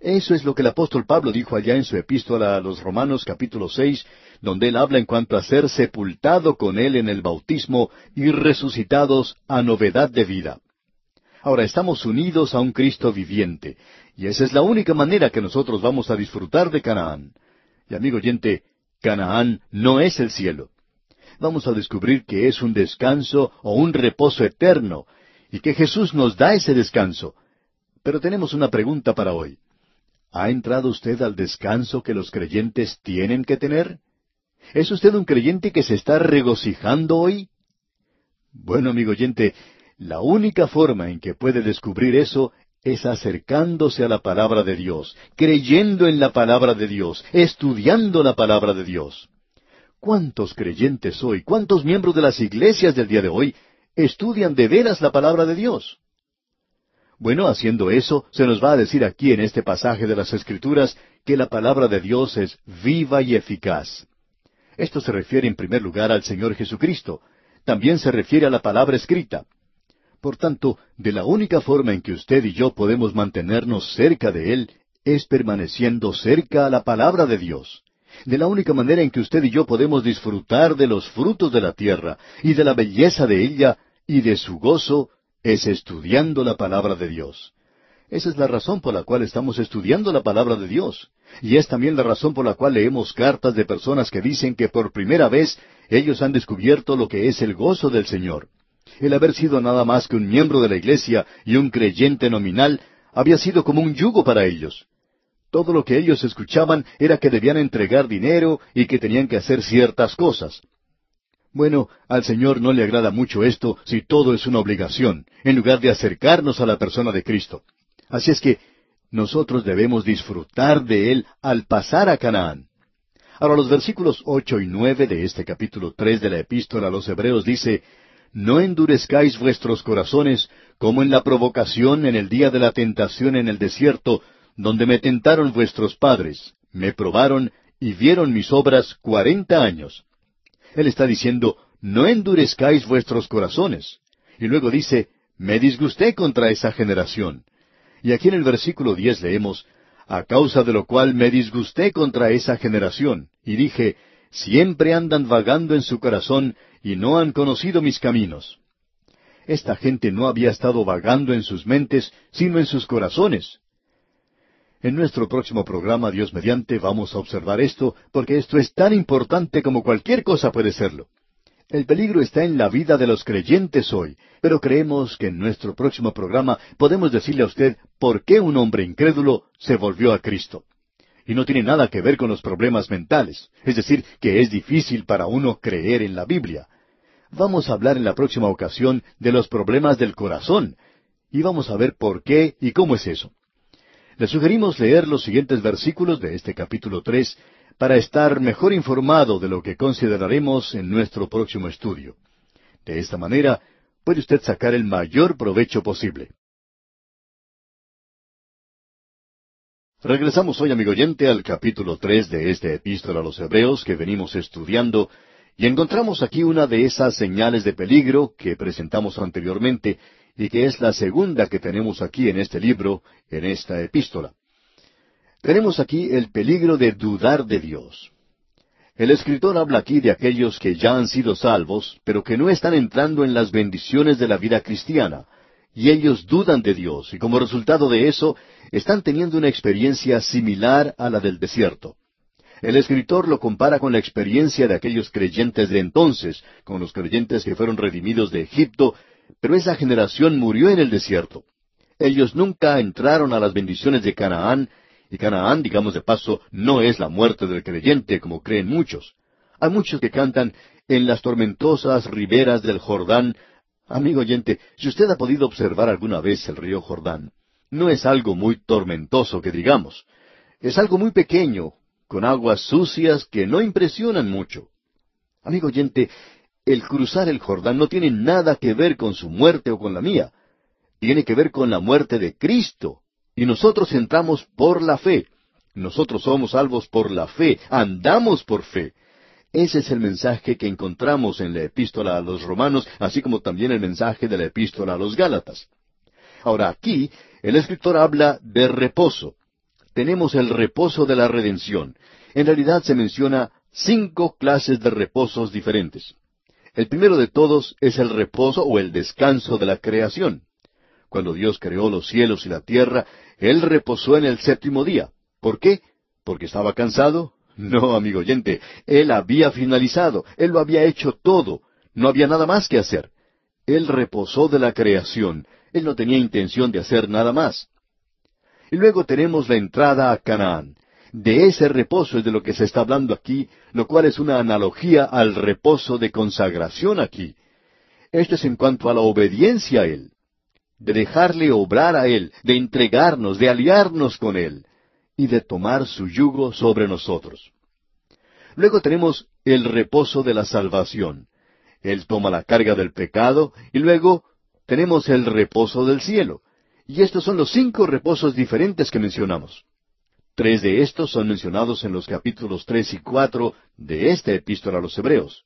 Eso es lo que el apóstol Pablo dijo allá en su epístola a los Romanos capítulo seis, donde él habla en cuanto a ser sepultado con él en el bautismo y resucitados a novedad de vida. Ahora estamos unidos a un Cristo viviente, y esa es la única manera que nosotros vamos a disfrutar de Canaán. Y amigo oyente, Canaán no es el cielo. Vamos a descubrir que es un descanso o un reposo eterno, y que Jesús nos da ese descanso. Pero tenemos una pregunta para hoy. ¿Ha entrado usted al descanso que los creyentes tienen que tener? ¿Es usted un creyente que se está regocijando hoy? Bueno, amigo oyente, la única forma en que puede descubrir eso es acercándose a la palabra de Dios, creyendo en la palabra de Dios, estudiando la palabra de Dios. ¿Cuántos creyentes hoy, cuántos miembros de las iglesias del día de hoy estudian de veras la palabra de Dios? Bueno, haciendo eso, se nos va a decir aquí en este pasaje de las Escrituras que la palabra de Dios es viva y eficaz. Esto se refiere en primer lugar al Señor Jesucristo. También se refiere a la palabra escrita. Por tanto, de la única forma en que usted y yo podemos mantenernos cerca de Él es permaneciendo cerca a la palabra de Dios. De la única manera en que usted y yo podemos disfrutar de los frutos de la tierra y de la belleza de ella y de su gozo es estudiando la palabra de Dios. Esa es la razón por la cual estamos estudiando la palabra de Dios. Y es también la razón por la cual leemos cartas de personas que dicen que por primera vez ellos han descubierto lo que es el gozo del Señor. El haber sido nada más que un miembro de la iglesia y un creyente nominal había sido como un yugo para ellos. Todo lo que ellos escuchaban era que debían entregar dinero y que tenían que hacer ciertas cosas. Bueno, al Señor no le agrada mucho esto si todo es una obligación, en lugar de acercarnos a la persona de Cristo. Así es que nosotros debemos disfrutar de Él al pasar a Canaán. Ahora los versículos ocho y nueve de este capítulo tres de la Epístola a los Hebreos dice No endurezcáis vuestros corazones, como en la provocación en el día de la tentación en el desierto, donde me tentaron vuestros padres, me probaron y vieron mis obras cuarenta años. Él está diciendo, no endurezcáis vuestros corazones. Y luego dice, me disgusté contra esa generación. Y aquí en el versículo diez leemos, a causa de lo cual me disgusté contra esa generación, y dije, siempre andan vagando en su corazón y no han conocido mis caminos. Esta gente no había estado vagando en sus mentes, sino en sus corazones. En nuestro próximo programa, Dios mediante, vamos a observar esto, porque esto es tan importante como cualquier cosa puede serlo. El peligro está en la vida de los creyentes hoy, pero creemos que en nuestro próximo programa podemos decirle a usted por qué un hombre incrédulo se volvió a Cristo. Y no tiene nada que ver con los problemas mentales, es decir, que es difícil para uno creer en la Biblia. Vamos a hablar en la próxima ocasión de los problemas del corazón, y vamos a ver por qué y cómo es eso. Le sugerimos leer los siguientes versículos de este capítulo 3 para estar mejor informado de lo que consideraremos en nuestro próximo estudio. De esta manera, puede usted sacar el mayor provecho posible. Regresamos hoy, amigo oyente, al capítulo 3 de esta epístola a los Hebreos que venimos estudiando, y encontramos aquí una de esas señales de peligro que presentamos anteriormente, y que es la segunda que tenemos aquí en este libro, en esta epístola. Tenemos aquí el peligro de dudar de Dios. El escritor habla aquí de aquellos que ya han sido salvos, pero que no están entrando en las bendiciones de la vida cristiana, y ellos dudan de Dios, y como resultado de eso, están teniendo una experiencia similar a la del desierto. El escritor lo compara con la experiencia de aquellos creyentes de entonces, con los creyentes que fueron redimidos de Egipto pero esa generación murió en el desierto. Ellos nunca entraron a las bendiciones de Canaán, y Canaán, digamos de paso, no es la muerte del creyente, como creen muchos. Hay muchos que cantan en las tormentosas riberas del Jordán. Amigo oyente, si usted ha podido observar alguna vez el río Jordán, no es algo muy tormentoso que digamos. Es algo muy pequeño, con aguas sucias que no impresionan mucho. Amigo oyente, el cruzar el Jordán no tiene nada que ver con su muerte o con la mía. Tiene que ver con la muerte de Cristo. Y nosotros entramos por la fe. Nosotros somos salvos por la fe. Andamos por fe. Ese es el mensaje que encontramos en la epístola a los romanos, así como también el mensaje de la epístola a los Gálatas. Ahora aquí, el escritor habla de reposo. Tenemos el reposo de la redención. En realidad se menciona cinco clases de reposos diferentes. El primero de todos es el reposo o el descanso de la creación. Cuando Dios creó los cielos y la tierra, Él reposó en el séptimo día. ¿Por qué? ¿Porque estaba cansado? No, amigo oyente, Él había finalizado, Él lo había hecho todo, no había nada más que hacer. Él reposó de la creación, Él no tenía intención de hacer nada más. Y luego tenemos la entrada a Canaán. De ese reposo es de lo que se está hablando aquí, lo cual es una analogía al reposo de consagración aquí. Esto es en cuanto a la obediencia a Él, de dejarle obrar a Él, de entregarnos, de aliarnos con Él y de tomar su yugo sobre nosotros. Luego tenemos el reposo de la salvación. Él toma la carga del pecado y luego tenemos el reposo del cielo. Y estos son los cinco reposos diferentes que mencionamos. Tres de estos son mencionados en los capítulos tres y cuatro de esta epístola a los Hebreos.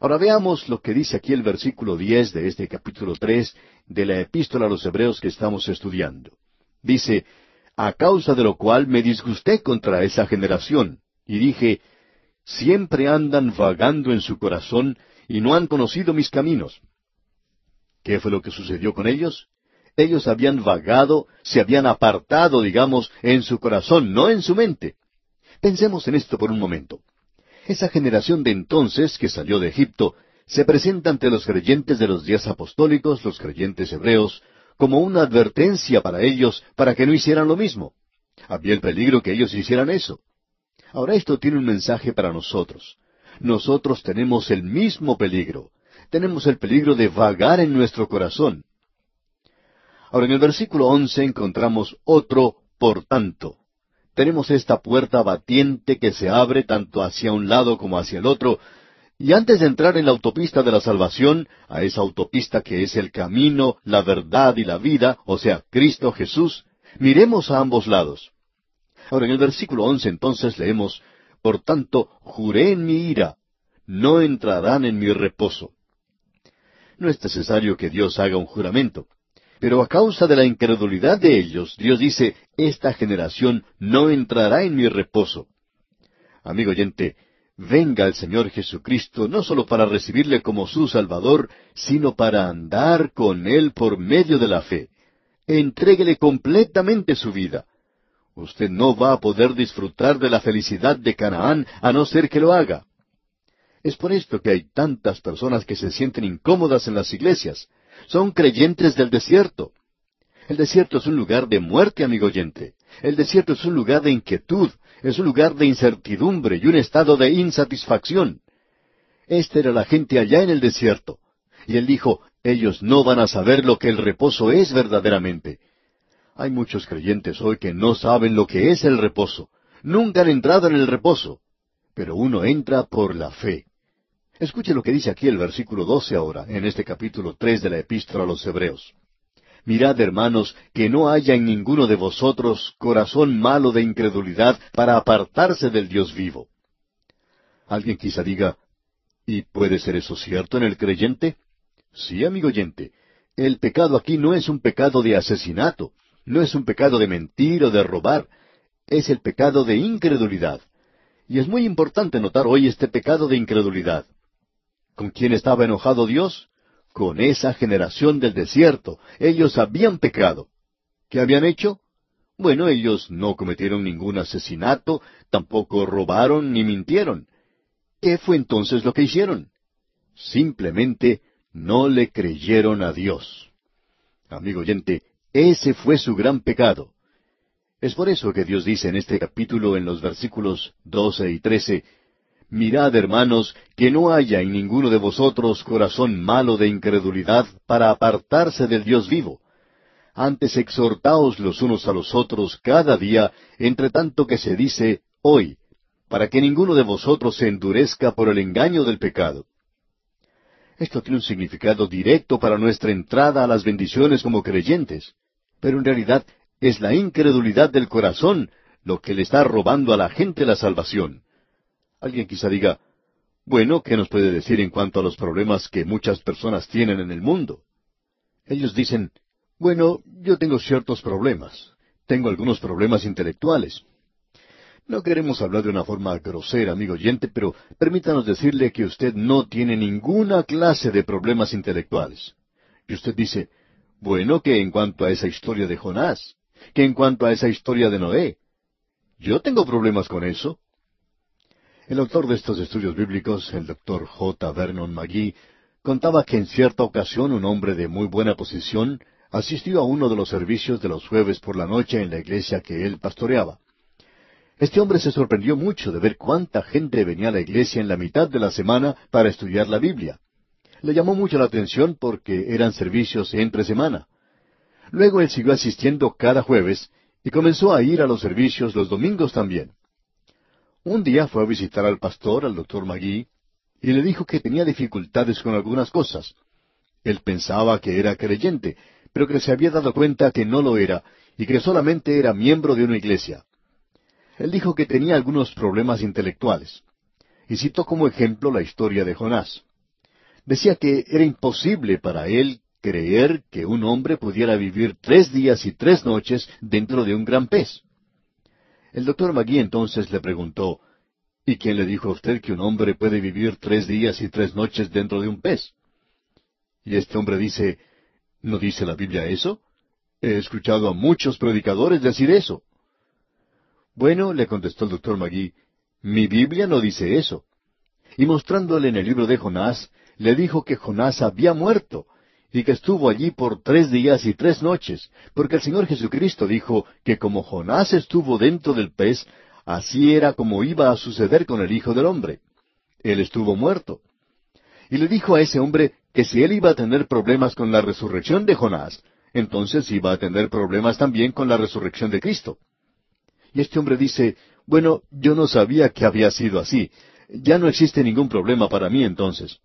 Ahora veamos lo que dice aquí el versículo diez de este capítulo tres de la epístola a los Hebreos que estamos estudiando. Dice, a causa de lo cual me disgusté contra esa generación, y dije, siempre andan vagando en su corazón y no han conocido mis caminos. ¿Qué fue lo que sucedió con ellos? Ellos habían vagado, se habían apartado, digamos, en su corazón, no en su mente. Pensemos en esto por un momento. Esa generación de entonces que salió de Egipto se presenta ante los creyentes de los días apostólicos, los creyentes hebreos, como una advertencia para ellos para que no hicieran lo mismo. Había el peligro que ellos hicieran eso. Ahora esto tiene un mensaje para nosotros. Nosotros tenemos el mismo peligro. Tenemos el peligro de vagar en nuestro corazón. Ahora, en el versículo once encontramos otro por tanto. Tenemos esta puerta batiente que se abre tanto hacia un lado como hacia el otro, y antes de entrar en la autopista de la salvación, a esa autopista que es el camino, la verdad y la vida, o sea, Cristo Jesús, miremos a ambos lados. Ahora, en el versículo once entonces leemos, Por tanto, juré en mi ira, no entrarán en mi reposo. No es necesario que Dios haga un juramento. Pero a causa de la incredulidad de ellos, Dios dice, esta generación no entrará en mi reposo. Amigo oyente, venga el Señor Jesucristo no sólo para recibirle como su Salvador, sino para andar con Él por medio de la fe. Entréguele completamente su vida. Usted no va a poder disfrutar de la felicidad de Canaán a no ser que lo haga. Es por esto que hay tantas personas que se sienten incómodas en las iglesias, son creyentes del desierto. El desierto es un lugar de muerte, amigo oyente. El desierto es un lugar de inquietud, es un lugar de incertidumbre y un estado de insatisfacción. Esta era la gente allá en el desierto. Y él dijo, ellos no van a saber lo que el reposo es verdaderamente. Hay muchos creyentes hoy que no saben lo que es el reposo. Nunca han entrado en el reposo. Pero uno entra por la fe. Escuche lo que dice aquí el versículo 12 ahora, en este capítulo 3 de la epístola a los Hebreos. Mirad, hermanos, que no haya en ninguno de vosotros corazón malo de incredulidad para apartarse del Dios vivo. Alguien quizá diga, ¿y puede ser eso cierto en el creyente? Sí, amigo oyente, el pecado aquí no es un pecado de asesinato, no es un pecado de mentir o de robar, es el pecado de incredulidad. Y es muy importante notar hoy este pecado de incredulidad. ¿Con quién estaba enojado Dios? Con esa generación del desierto. Ellos habían pecado. ¿Qué habían hecho? Bueno, ellos no cometieron ningún asesinato, tampoco robaron ni mintieron. ¿Qué fue entonces lo que hicieron? Simplemente no le creyeron a Dios. Amigo oyente, ese fue su gran pecado. Es por eso que Dios dice en este capítulo, en los versículos 12 y 13. Mirad, hermanos, que no haya en ninguno de vosotros corazón malo de incredulidad para apartarse del Dios vivo. Antes exhortaos los unos a los otros cada día, entre tanto que se dice hoy, para que ninguno de vosotros se endurezca por el engaño del pecado. Esto tiene un significado directo para nuestra entrada a las bendiciones como creyentes, pero en realidad es la incredulidad del corazón lo que le está robando a la gente la salvación. Alguien quizá diga, bueno, ¿qué nos puede decir en cuanto a los problemas que muchas personas tienen en el mundo? Ellos dicen, bueno, yo tengo ciertos problemas, tengo algunos problemas intelectuales. No queremos hablar de una forma grosera, amigo oyente, pero permítanos decirle que usted no tiene ninguna clase de problemas intelectuales. Y usted dice, bueno, que en cuanto a esa historia de Jonás, que en cuanto a esa historia de Noé, yo tengo problemas con eso. El autor de estos estudios bíblicos, el doctor J. Vernon McGee, contaba que en cierta ocasión un hombre de muy buena posición asistió a uno de los servicios de los jueves por la noche en la iglesia que él pastoreaba. Este hombre se sorprendió mucho de ver cuánta gente venía a la iglesia en la mitad de la semana para estudiar la Biblia. Le llamó mucho la atención porque eran servicios entre semana. Luego él siguió asistiendo cada jueves y comenzó a ir a los servicios los domingos también. Un día fue a visitar al pastor, al doctor Magui, y le dijo que tenía dificultades con algunas cosas. Él pensaba que era creyente, pero que se había dado cuenta que no lo era y que solamente era miembro de una iglesia. Él dijo que tenía algunos problemas intelectuales y citó como ejemplo la historia de Jonás. Decía que era imposible para él creer que un hombre pudiera vivir tres días y tres noches dentro de un gran pez. El doctor Magui entonces le preguntó, ¿Y quién le dijo a usted que un hombre puede vivir tres días y tres noches dentro de un pez? Y este hombre dice, ¿no dice la Biblia eso? He escuchado a muchos predicadores decir eso. Bueno, le contestó el doctor Magui, mi Biblia no dice eso. Y mostrándole en el libro de Jonás, le dijo que Jonás había muerto, y que estuvo allí por tres días y tres noches, porque el Señor Jesucristo dijo que como Jonás estuvo dentro del pez, así era como iba a suceder con el Hijo del Hombre. Él estuvo muerto. Y le dijo a ese hombre que si él iba a tener problemas con la resurrección de Jonás, entonces iba a tener problemas también con la resurrección de Cristo. Y este hombre dice, bueno, yo no sabía que había sido así. Ya no existe ningún problema para mí entonces.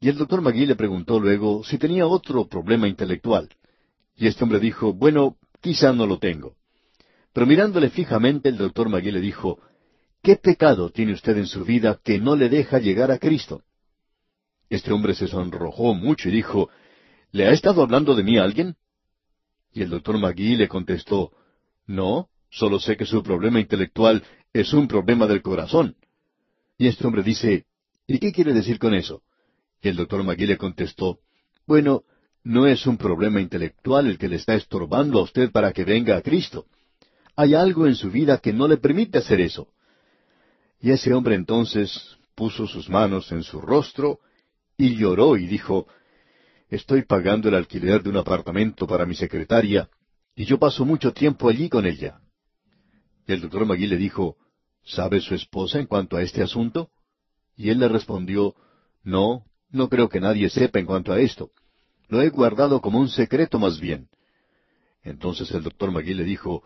Y el doctor Magui le preguntó luego si tenía otro problema intelectual. Y este hombre dijo, bueno, quizá no lo tengo. Pero mirándole fijamente, el doctor Magui le dijo, ¿qué pecado tiene usted en su vida que no le deja llegar a Cristo? Este hombre se sonrojó mucho y dijo, ¿le ha estado hablando de mí alguien? Y el doctor Magui le contestó, no, solo sé que su problema intelectual es un problema del corazón. Y este hombre dice, ¿y qué quiere decir con eso? Y El doctor Magui le contestó, Bueno, no es un problema intelectual el que le está estorbando a usted para que venga a Cristo. Hay algo en su vida que no le permite hacer eso. Y ese hombre entonces puso sus manos en su rostro y lloró y dijo, Estoy pagando el alquiler de un apartamento para mi secretaria y yo paso mucho tiempo allí con ella. Y El doctor Magui le dijo, ¿Sabe su esposa en cuanto a este asunto? Y él le respondió, No, no creo que nadie sepa en cuanto a esto. Lo he guardado como un secreto más bien. Entonces el doctor Magui le dijo,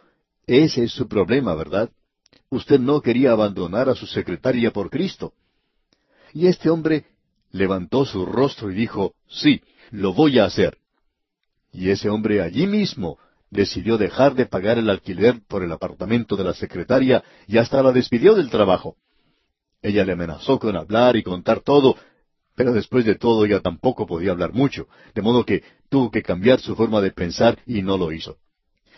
Ese es su problema, ¿verdad? Usted no quería abandonar a su secretaria por Cristo. Y este hombre levantó su rostro y dijo, Sí, lo voy a hacer. Y ese hombre allí mismo decidió dejar de pagar el alquiler por el apartamento de la secretaria y hasta la despidió del trabajo. Ella le amenazó con hablar y contar todo pero después de todo ella tampoco podía hablar mucho, de modo que tuvo que cambiar su forma de pensar y no lo hizo.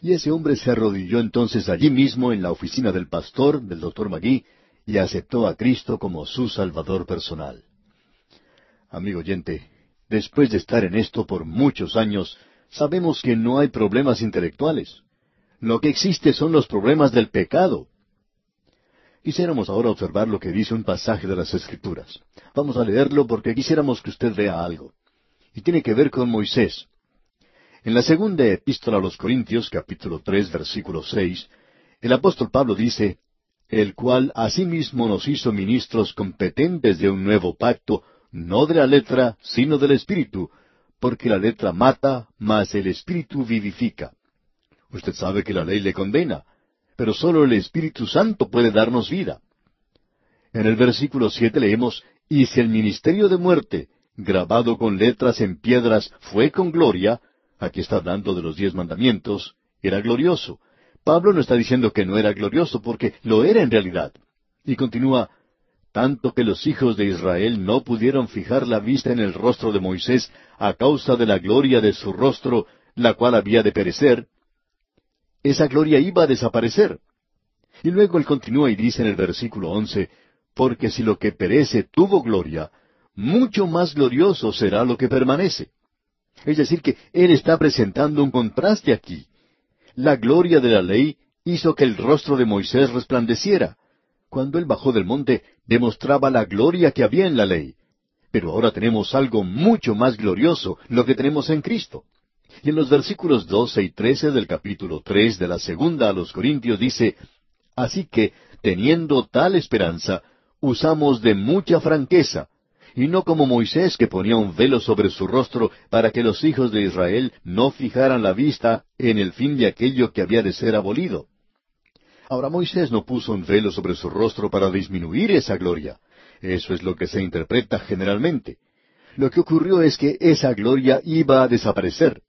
Y ese hombre se arrodilló entonces allí mismo en la oficina del pastor, del doctor Magui, y aceptó a Cristo como su Salvador personal. Amigo oyente, después de estar en esto por muchos años, sabemos que no hay problemas intelectuales. Lo que existe son los problemas del pecado, Quisiéramos ahora observar lo que dice un pasaje de las Escrituras. Vamos a leerlo porque quisiéramos que usted vea algo. Y tiene que ver con Moisés. En la segunda epístola a los Corintios, capítulo tres, versículo seis, el apóstol Pablo dice, el cual asimismo nos hizo ministros competentes de un nuevo pacto, no de la letra, sino del Espíritu, porque la letra mata, mas el Espíritu vivifica. Usted sabe que la ley le condena, pero solo el Espíritu Santo puede darnos vida. En el versículo siete leemos, Y si el ministerio de muerte, grabado con letras en piedras, fue con gloria, aquí está hablando de los diez mandamientos, era glorioso. Pablo no está diciendo que no era glorioso, porque lo era en realidad. Y continúa, tanto que los hijos de Israel no pudieron fijar la vista en el rostro de Moisés a causa de la gloria de su rostro, la cual había de perecer, esa gloria iba a desaparecer. Y luego él continúa y dice en el versículo once, porque si lo que perece tuvo gloria, mucho más glorioso será lo que permanece. Es decir, que él está presentando un contraste aquí. La gloria de la ley hizo que el rostro de Moisés resplandeciera. Cuando él bajó del monte, demostraba la gloria que había en la ley. Pero ahora tenemos algo mucho más glorioso, lo que tenemos en Cristo. Y en los versículos 12 y trece del capítulo tres de la segunda a los Corintios dice, Así que, teniendo tal esperanza, usamos de mucha franqueza, y no como Moisés que ponía un velo sobre su rostro para que los hijos de Israel no fijaran la vista en el fin de aquello que había de ser abolido. Ahora Moisés no puso un velo sobre su rostro para disminuir esa gloria. Eso es lo que se interpreta generalmente. Lo que ocurrió es que esa gloria iba a desaparecer.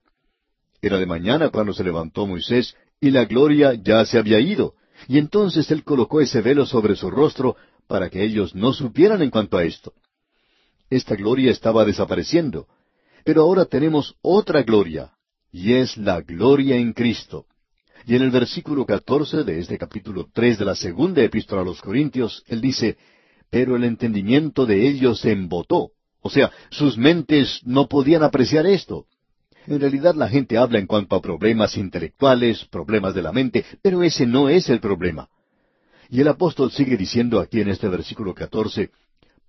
Era de mañana cuando se levantó Moisés, y la gloria ya se había ido. Y entonces él colocó ese velo sobre su rostro para que ellos no supieran en cuanto a esto. Esta gloria estaba desapareciendo. Pero ahora tenemos otra gloria, y es la gloria en Cristo. Y en el versículo catorce de este capítulo tres de la segunda epístola a los Corintios, él dice, Pero el entendimiento de ellos se embotó. O sea, sus mentes no podían apreciar esto. En realidad la gente habla en cuanto a problemas intelectuales, problemas de la mente, pero ese no es el problema. Y el apóstol sigue diciendo aquí en este versículo 14,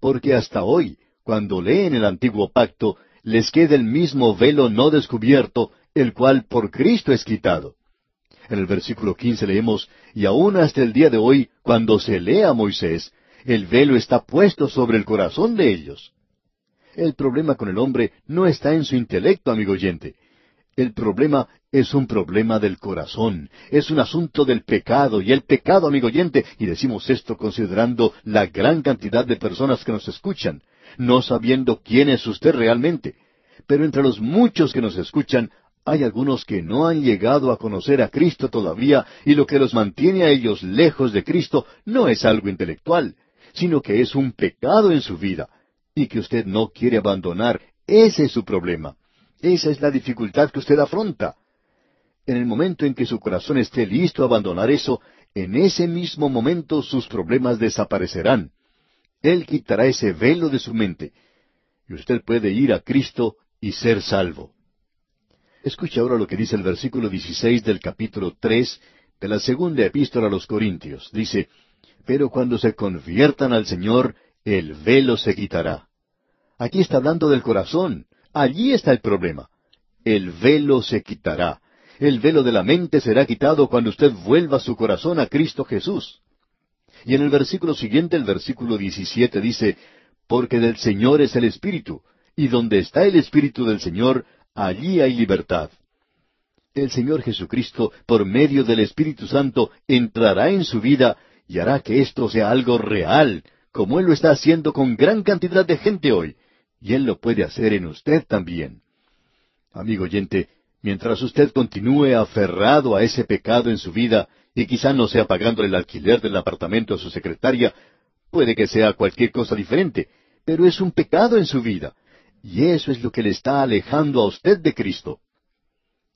porque hasta hoy, cuando leen el antiguo pacto, les queda el mismo velo no descubierto, el cual por Cristo es quitado. En el versículo 15 leemos, y aún hasta el día de hoy, cuando se lee a Moisés, el velo está puesto sobre el corazón de ellos. El problema con el hombre no está en su intelecto, amigo oyente. El problema es un problema del corazón, es un asunto del pecado, y el pecado, amigo oyente, y decimos esto considerando la gran cantidad de personas que nos escuchan, no sabiendo quién es usted realmente. Pero entre los muchos que nos escuchan, hay algunos que no han llegado a conocer a Cristo todavía, y lo que los mantiene a ellos lejos de Cristo no es algo intelectual, sino que es un pecado en su vida, y que usted no quiere abandonar. Ese es su problema. Esa es la dificultad que usted afronta. En el momento en que su corazón esté listo a abandonar eso, en ese mismo momento sus problemas desaparecerán. Él quitará ese velo de su mente. Y usted puede ir a Cristo y ser salvo. Escuche ahora lo que dice el versículo 16 del capítulo 3 de la segunda epístola a los Corintios. Dice, Pero cuando se conviertan al Señor, el velo se quitará. Aquí está hablando del corazón. Allí está el problema. El velo se quitará. El velo de la mente será quitado cuando usted vuelva su corazón a Cristo Jesús. Y en el versículo siguiente, el versículo 17 dice, Porque del Señor es el Espíritu, y donde está el Espíritu del Señor, allí hay libertad. El Señor Jesucristo, por medio del Espíritu Santo, entrará en su vida y hará que esto sea algo real, como Él lo está haciendo con gran cantidad de gente hoy, y Él lo puede hacer en usted también. Amigo oyente, mientras usted continúe aferrado a ese pecado en su vida, y quizá no sea pagando el alquiler del apartamento a su secretaria, puede que sea cualquier cosa diferente, pero es un pecado en su vida. Y eso es lo que le está alejando a usted de Cristo.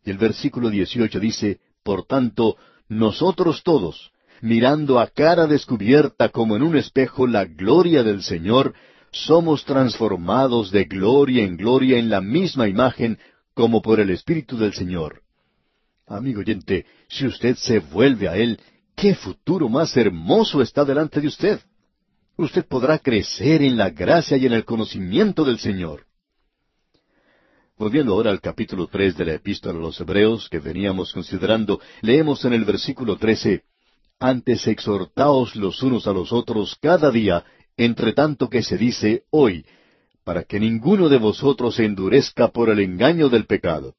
Y el versículo 18 dice, Por tanto, nosotros todos, mirando a cara descubierta como en un espejo la gloria del Señor, somos transformados de gloria en gloria en la misma imagen como por el Espíritu del Señor. Amigo oyente, si usted se vuelve a Él, ¿qué futuro más hermoso está delante de usted? Usted podrá crecer en la gracia y en el conocimiento del Señor. Volviendo ahora al capítulo tres de la Epístola a los Hebreos que veníamos considerando, leemos en el versículo trece Antes exhortaos los unos a los otros cada día, entre tanto que se dice hoy, para que ninguno de vosotros se endurezca por el engaño del pecado.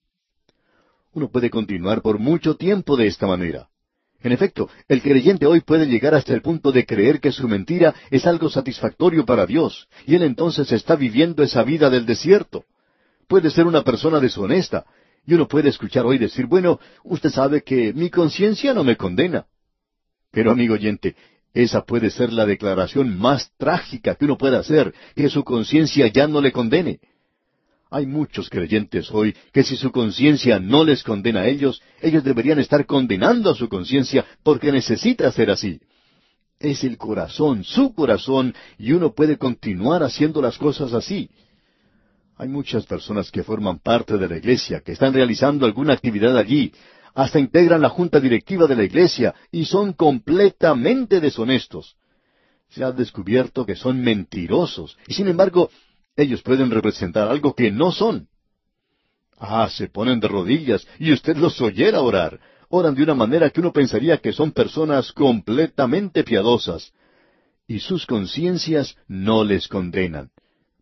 Uno puede continuar por mucho tiempo de esta manera. En efecto, el creyente hoy puede llegar hasta el punto de creer que su mentira es algo satisfactorio para Dios, y él entonces está viviendo esa vida del desierto. Puede ser una persona deshonesta, y uno puede escuchar hoy decir, bueno, usted sabe que mi conciencia no me condena. Pero amigo oyente, esa puede ser la declaración más trágica que uno pueda hacer, que su conciencia ya no le condene. Hay muchos creyentes hoy que si su conciencia no les condena a ellos, ellos deberían estar condenando a su conciencia porque necesita ser así. Es el corazón, su corazón, y uno puede continuar haciendo las cosas así. Hay muchas personas que forman parte de la iglesia, que están realizando alguna actividad allí, hasta integran la junta directiva de la iglesia y son completamente deshonestos. Se ha descubierto que son mentirosos y sin embargo ellos pueden representar algo que no son. Ah, se ponen de rodillas y usted los oyera orar. Oran de una manera que uno pensaría que son personas completamente piadosas. Y sus conciencias no les condenan.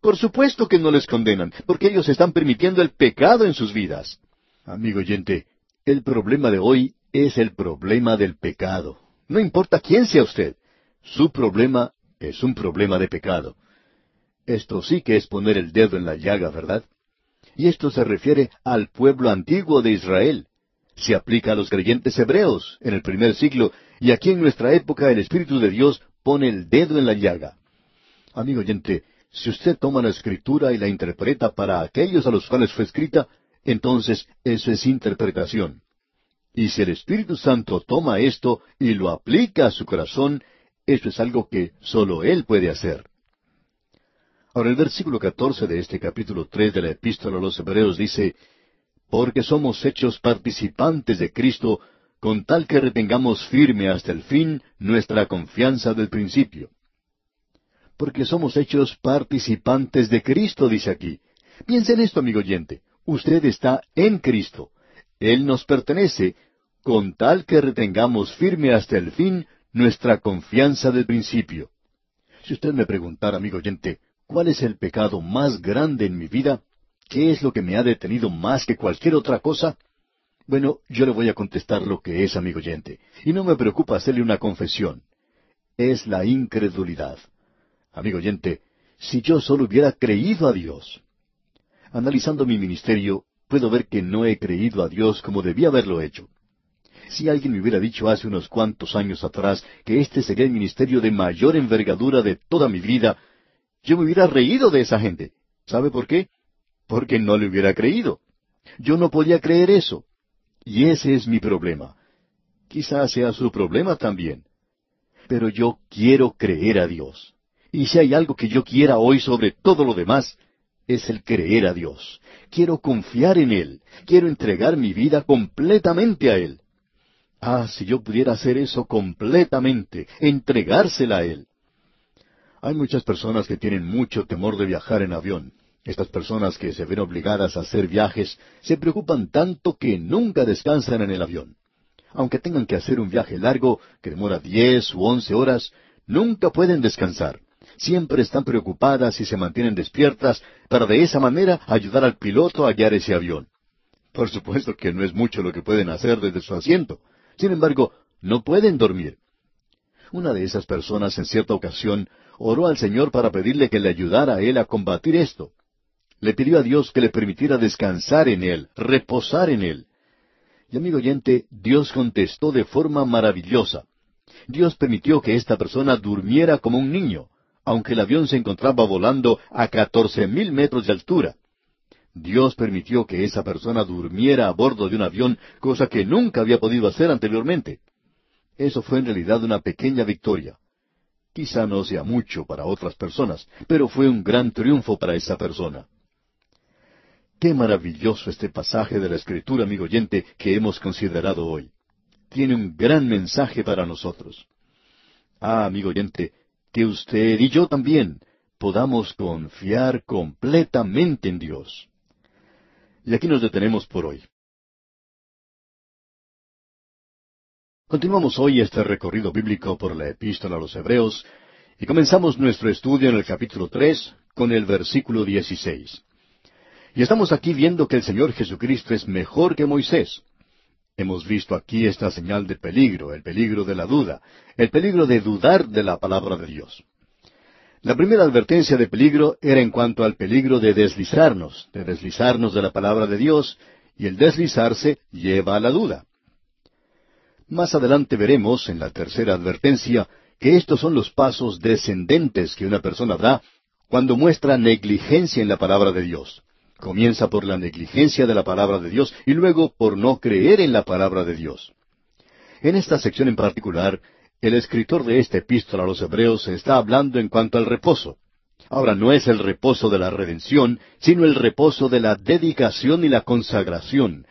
Por supuesto que no les condenan, porque ellos están permitiendo el pecado en sus vidas. Amigo oyente, el problema de hoy es el problema del pecado. No importa quién sea usted, su problema es un problema de pecado. Esto sí que es poner el dedo en la llaga, ¿verdad? Y esto se refiere al pueblo antiguo de Israel. Se aplica a los creyentes hebreos en el primer siglo, y aquí en nuestra época el Espíritu de Dios pone el dedo en la llaga. Amigo oyente, si usted toma la escritura y la interpreta para aquellos a los cuales fue escrita, entonces eso es interpretación. Y si el Espíritu Santo toma esto y lo aplica a su corazón, eso es algo que sólo Él puede hacer. Ahora el versículo 14 de este capítulo 3 de la epístola a los Hebreos dice, Porque somos hechos participantes de Cristo, con tal que retengamos firme hasta el fin nuestra confianza del principio. Porque somos hechos participantes de Cristo, dice aquí. Piensa en esto, amigo oyente usted está en Cristo. Él nos pertenece, con tal que retengamos firme hasta el fin nuestra confianza del principio. Si usted me preguntara, amigo oyente, ¿cuál es el pecado más grande en mi vida? ¿Qué es lo que me ha detenido más que cualquier otra cosa? Bueno, yo le voy a contestar lo que es, amigo oyente, y no me preocupa hacerle una confesión. Es la incredulidad. Amigo oyente, si yo solo hubiera creído a Dios, analizando mi ministerio, puedo ver que no he creído a Dios como debía haberlo hecho. Si alguien me hubiera dicho hace unos cuantos años atrás que este sería el ministerio de mayor envergadura de toda mi vida, yo me hubiera reído de esa gente. ¿Sabe por qué? Porque no le hubiera creído. Yo no podía creer eso. Y ese es mi problema. Quizás sea su problema también. Pero yo quiero creer a Dios. Y si hay algo que yo quiera hoy sobre todo lo demás, es el creer a Dios. Quiero confiar en Él. Quiero entregar mi vida completamente a Él. Ah, si yo pudiera hacer eso completamente, entregársela a Él. Hay muchas personas que tienen mucho temor de viajar en avión. Estas personas que se ven obligadas a hacer viajes se preocupan tanto que nunca descansan en el avión. Aunque tengan que hacer un viaje largo, que demora diez u once horas, nunca pueden descansar siempre están preocupadas y se mantienen despiertas para de esa manera ayudar al piloto a guiar ese avión. Por supuesto que no es mucho lo que pueden hacer desde su asiento. Sin embargo, no pueden dormir. Una de esas personas en cierta ocasión oró al Señor para pedirle que le ayudara a él a combatir esto. Le pidió a Dios que le permitiera descansar en él, reposar en él. Y amigo oyente, Dios contestó de forma maravillosa. Dios permitió que esta persona durmiera como un niño aunque el avión se encontraba volando a catorce mil metros de altura. Dios permitió que esa persona durmiera a bordo de un avión, cosa que nunca había podido hacer anteriormente. Eso fue en realidad una pequeña victoria. Quizá no sea mucho para otras personas, pero fue un gran triunfo para esa persona. Qué maravilloso este pasaje de la Escritura, amigo oyente, que hemos considerado hoy. Tiene un gran mensaje para nosotros. Ah, amigo oyente, que usted y yo también podamos confiar completamente en Dios. Y aquí nos detenemos por hoy. Continuamos hoy este recorrido bíblico por la epístola a los Hebreos y comenzamos nuestro estudio en el capítulo tres con el versículo dieciséis. Y estamos aquí viendo que el Señor Jesucristo es mejor que Moisés, Hemos visto aquí esta señal de peligro, el peligro de la duda, el peligro de dudar de la palabra de Dios. La primera advertencia de peligro era en cuanto al peligro de deslizarnos, de deslizarnos de la palabra de Dios, y el deslizarse lleva a la duda. Más adelante veremos, en la tercera advertencia, que estos son los pasos descendentes que una persona da cuando muestra negligencia en la palabra de Dios. Comienza por la negligencia de la palabra de Dios y luego por no creer en la palabra de Dios. En esta sección en particular, el escritor de esta epístola a los hebreos está hablando en cuanto al reposo. Ahora no es el reposo de la redención, sino el reposo de la dedicación y la consagración,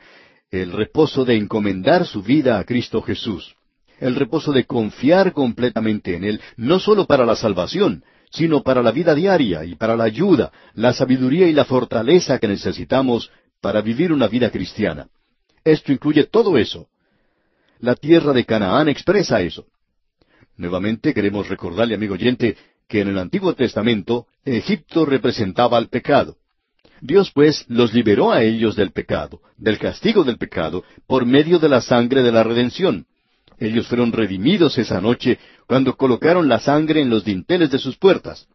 el reposo de encomendar su vida a Cristo Jesús, el reposo de confiar completamente en Él, no solo para la salvación, sino para la vida diaria y para la ayuda, la sabiduría y la fortaleza que necesitamos para vivir una vida cristiana. Esto incluye todo eso. La tierra de Canaán expresa eso. Nuevamente queremos recordarle, amigo oyente, que en el Antiguo Testamento Egipto representaba al pecado. Dios pues los liberó a ellos del pecado, del castigo del pecado, por medio de la sangre de la redención. Ellos fueron redimidos esa noche cuando colocaron la sangre en los dinteles de sus puertas.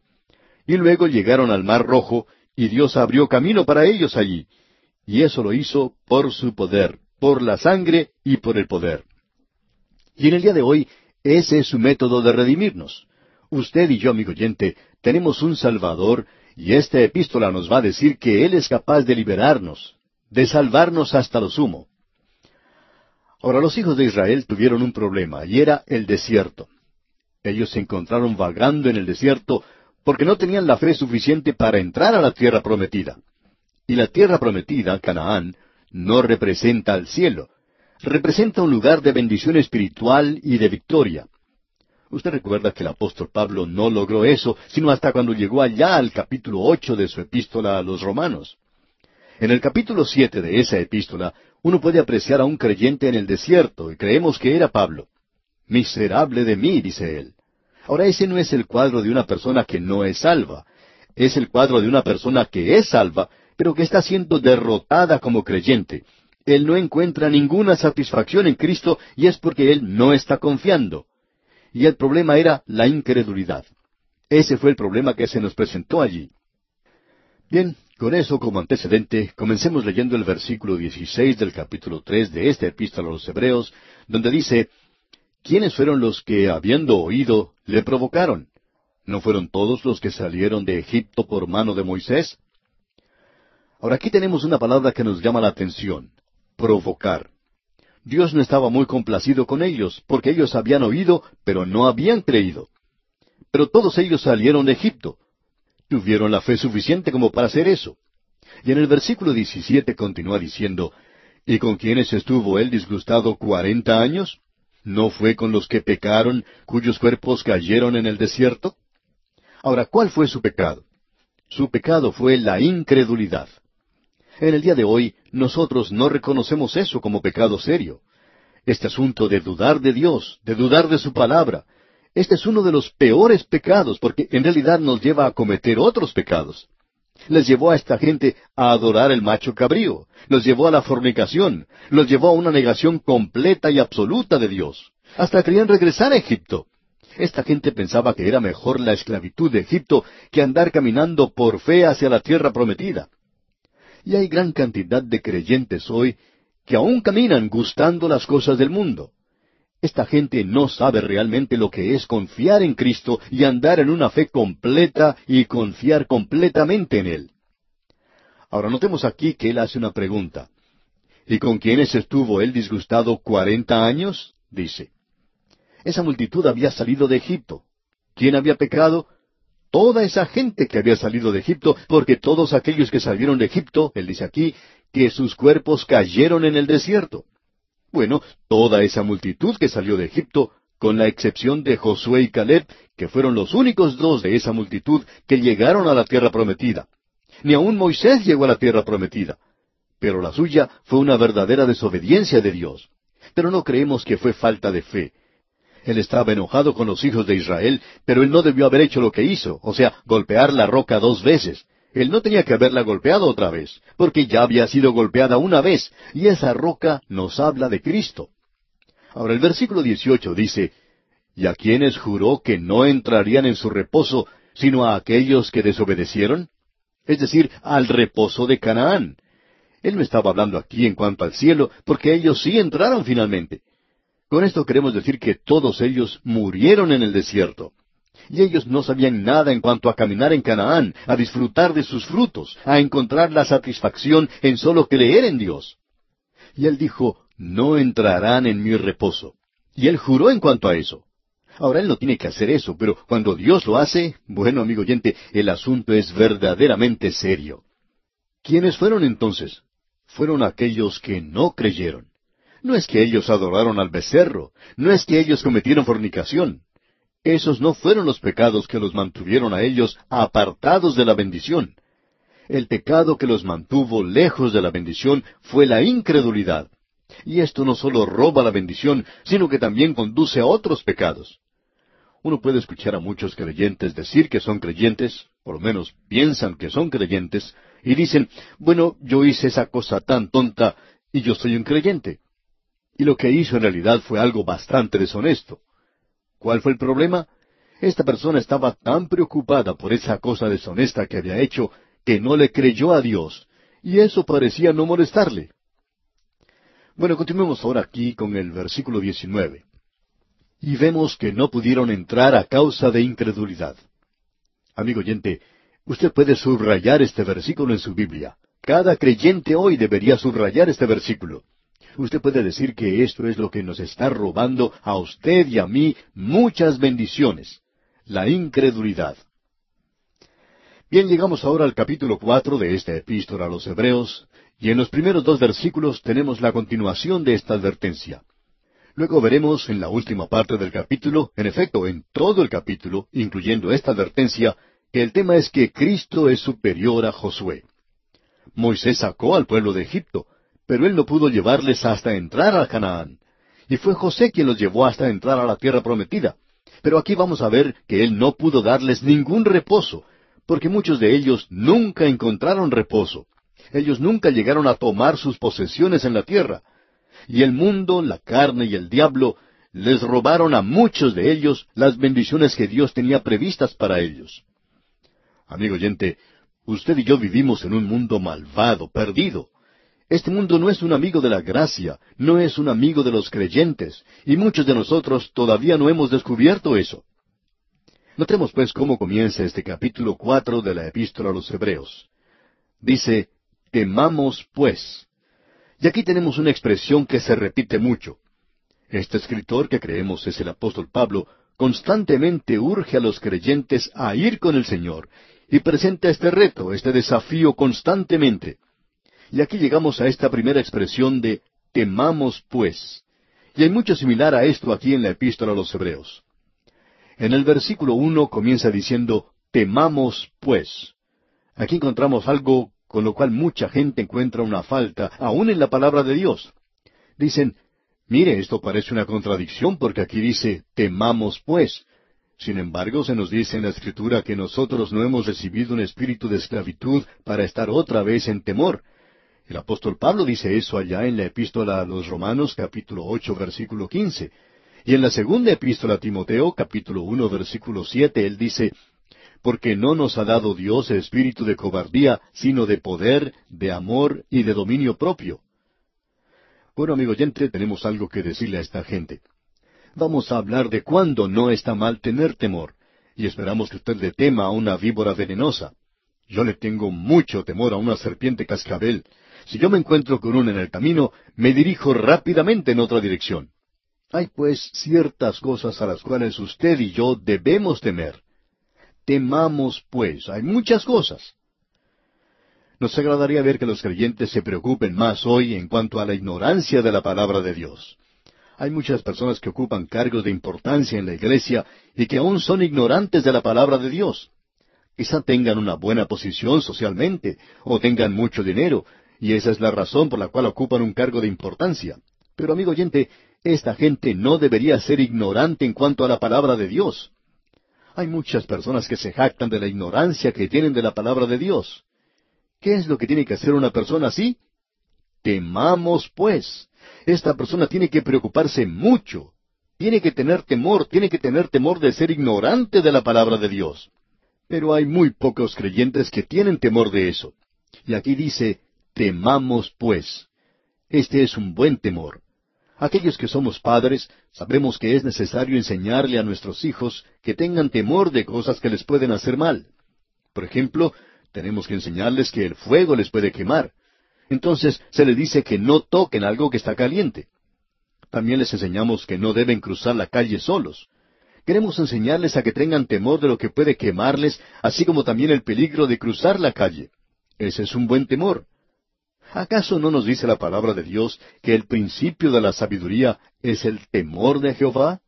Y luego llegaron al mar rojo, y Dios abrió camino para ellos allí. Y eso lo hizo por su poder, por la sangre y por el poder. Y en el día de hoy, ese es su método de redimirnos. Usted y yo, amigo oyente, tenemos un Salvador, y esta epístola nos va a decir que Él es capaz de liberarnos, de salvarnos hasta lo sumo. Ahora los hijos de Israel tuvieron un problema, y era el desierto. Ellos se encontraron vagando en el desierto porque no tenían la fe suficiente para entrar a la tierra prometida. Y la tierra prometida, Canaán, no representa al cielo, representa un lugar de bendición espiritual y de victoria. Usted recuerda que el apóstol Pablo no logró eso, sino hasta cuando llegó allá al capítulo ocho de su epístola a los romanos. En el capítulo siete de esa epístola, uno puede apreciar a un creyente en el desierto, y creemos que era Pablo. Miserable de mí, dice él. Ahora ese no es el cuadro de una persona que no es salva, es el cuadro de una persona que es salva, pero que está siendo derrotada como creyente. Él no encuentra ninguna satisfacción en Cristo y es porque él no está confiando. Y el problema era la incredulidad. Ese fue el problema que se nos presentó allí. Bien, con eso como antecedente, comencemos leyendo el versículo 16 del capítulo 3 de esta epístola a los Hebreos, donde dice, ¿quiénes fueron los que, habiendo oído, le provocaron? ¿No fueron todos los que salieron de Egipto por mano de Moisés? Ahora aquí tenemos una palabra que nos llama la atención, provocar. Dios no estaba muy complacido con ellos, porque ellos habían oído, pero no habían creído. Pero todos ellos salieron de Egipto. Tuvieron la fe suficiente como para hacer eso. Y en el versículo 17 continúa diciendo, ¿Y con quiénes estuvo él disgustado cuarenta años? ¿No fue con los que pecaron, cuyos cuerpos cayeron en el desierto? Ahora, ¿cuál fue su pecado? Su pecado fue la incredulidad. En el día de hoy, nosotros no reconocemos eso como pecado serio. Este asunto de dudar de Dios, de dudar de su palabra, este es uno de los peores pecados porque en realidad nos lleva a cometer otros pecados les llevó a esta gente a adorar el macho cabrío, los llevó a la fornicación, los llevó a una negación completa y absoluta de Dios. Hasta querían regresar a Egipto. Esta gente pensaba que era mejor la esclavitud de Egipto que andar caminando por fe hacia la tierra prometida. Y hay gran cantidad de creyentes hoy que aún caminan gustando las cosas del mundo. Esta gente no sabe realmente lo que es confiar en Cristo y andar en una fe completa y confiar completamente en Él. Ahora notemos aquí que Él hace una pregunta. ¿Y con quiénes estuvo Él disgustado cuarenta años? dice. Esa multitud había salido de Egipto. ¿Quién había pecado? Toda esa gente que había salido de Egipto, porque todos aquellos que salieron de Egipto, Él dice aquí, que sus cuerpos cayeron en el desierto. Bueno, toda esa multitud que salió de Egipto, con la excepción de Josué y Caleb, que fueron los únicos dos de esa multitud que llegaron a la tierra prometida. Ni aun Moisés llegó a la tierra prometida. Pero la suya fue una verdadera desobediencia de Dios. Pero no creemos que fue falta de fe. Él estaba enojado con los hijos de Israel, pero él no debió haber hecho lo que hizo, o sea, golpear la roca dos veces. Él no tenía que haberla golpeado otra vez, porque ya había sido golpeada una vez, y esa roca nos habla de Cristo. Ahora el versículo 18 dice, ¿Y a quienes juró que no entrarían en su reposo, sino a aquellos que desobedecieron? Es decir, al reposo de Canaán. Él no estaba hablando aquí en cuanto al cielo, porque ellos sí entraron finalmente. Con esto queremos decir que todos ellos murieron en el desierto y ellos no sabían nada en cuanto a caminar en Canaán, a disfrutar de sus frutos, a encontrar la satisfacción en solo creer en Dios. Y él dijo, no entrarán en mi reposo. Y él juró en cuanto a eso. Ahora él no tiene que hacer eso, pero cuando Dios lo hace, bueno amigo oyente, el asunto es verdaderamente serio. ¿Quiénes fueron entonces? Fueron aquellos que no creyeron. No es que ellos adoraron al becerro, no es que ellos cometieron fornicación, esos no fueron los pecados que los mantuvieron a ellos apartados de la bendición. El pecado que los mantuvo lejos de la bendición fue la incredulidad. Y esto no solo roba la bendición, sino que también conduce a otros pecados. Uno puede escuchar a muchos creyentes decir que son creyentes, por lo menos piensan que son creyentes, y dicen, bueno, yo hice esa cosa tan tonta y yo soy un creyente. Y lo que hizo en realidad fue algo bastante deshonesto. ¿Cuál fue el problema? Esta persona estaba tan preocupada por esa cosa deshonesta que había hecho que no le creyó a Dios, y eso parecía no molestarle. Bueno, continuemos ahora aquí con el versículo 19. Y vemos que no pudieron entrar a causa de incredulidad. Amigo oyente, usted puede subrayar este versículo en su Biblia. Cada creyente hoy debería subrayar este versículo. Usted puede decir que esto es lo que nos está robando a usted y a mí muchas bendiciones. La incredulidad. Bien, llegamos ahora al capítulo cuatro de esta epístola a los Hebreos, y en los primeros dos versículos tenemos la continuación de esta advertencia. Luego veremos en la última parte del capítulo, en efecto, en todo el capítulo, incluyendo esta advertencia, que el tema es que Cristo es superior a Josué. Moisés sacó al pueblo de Egipto, pero él no pudo llevarles hasta entrar a Canaán. Y fue José quien los llevó hasta entrar a la tierra prometida. Pero aquí vamos a ver que él no pudo darles ningún reposo, porque muchos de ellos nunca encontraron reposo. Ellos nunca llegaron a tomar sus posesiones en la tierra. Y el mundo, la carne y el diablo les robaron a muchos de ellos las bendiciones que Dios tenía previstas para ellos. Amigo oyente, usted y yo vivimos en un mundo malvado, perdido. Este mundo no es un amigo de la gracia, no es un amigo de los creyentes, y muchos de nosotros todavía no hemos descubierto eso. Notemos pues cómo comienza este capítulo cuatro de la Epístola a los Hebreos. Dice, temamos pues. Y aquí tenemos una expresión que se repite mucho. Este escritor, que creemos es el apóstol Pablo, constantemente urge a los creyentes a ir con el Señor y presenta este reto, este desafío constantemente. Y aquí llegamos a esta primera expresión de temamos pues. Y hay mucho similar a esto aquí en la epístola a los Hebreos. En el versículo uno comienza diciendo temamos pues. Aquí encontramos algo con lo cual mucha gente encuentra una falta, aún en la palabra de Dios. Dicen, mire, esto parece una contradicción porque aquí dice, temamos pues. Sin embargo, se nos dice en la Escritura que nosotros no hemos recibido un espíritu de esclavitud para estar otra vez en temor, el apóstol Pablo dice eso allá en la epístola a los Romanos capítulo ocho versículo quince. Y en la segunda epístola a Timoteo capítulo uno versículo siete él dice, porque no nos ha dado Dios espíritu de cobardía, sino de poder, de amor y de dominio propio. Bueno, amigo oyente, tenemos algo que decirle a esta gente. Vamos a hablar de cuándo no está mal tener temor, y esperamos que usted le tema a una víbora venenosa. Yo le tengo mucho temor a una serpiente cascabel, si yo me encuentro con uno en el camino, me dirijo rápidamente en otra dirección. Hay pues ciertas cosas a las cuales usted y yo debemos temer. Temamos pues, hay muchas cosas. Nos agradaría ver que los creyentes se preocupen más hoy en cuanto a la ignorancia de la palabra de Dios. Hay muchas personas que ocupan cargos de importancia en la iglesia y que aún son ignorantes de la palabra de Dios. Quizá tengan una buena posición socialmente o tengan mucho dinero, y esa es la razón por la cual ocupan un cargo de importancia. Pero amigo oyente, esta gente no debería ser ignorante en cuanto a la palabra de Dios. Hay muchas personas que se jactan de la ignorancia que tienen de la palabra de Dios. ¿Qué es lo que tiene que hacer una persona así? Temamos, pues. Esta persona tiene que preocuparse mucho. Tiene que tener temor, tiene que tener temor de ser ignorante de la palabra de Dios. Pero hay muy pocos creyentes que tienen temor de eso. Y aquí dice, Temamos pues. Este es un buen temor. Aquellos que somos padres sabemos que es necesario enseñarle a nuestros hijos que tengan temor de cosas que les pueden hacer mal. Por ejemplo, tenemos que enseñarles que el fuego les puede quemar. Entonces se les dice que no toquen algo que está caliente. También les enseñamos que no deben cruzar la calle solos. Queremos enseñarles a que tengan temor de lo que puede quemarles, así como también el peligro de cruzar la calle. Ese es un buen temor. ¿Acaso no nos dice la palabra de Dios que el principio de la sabiduría es el temor de Jehová?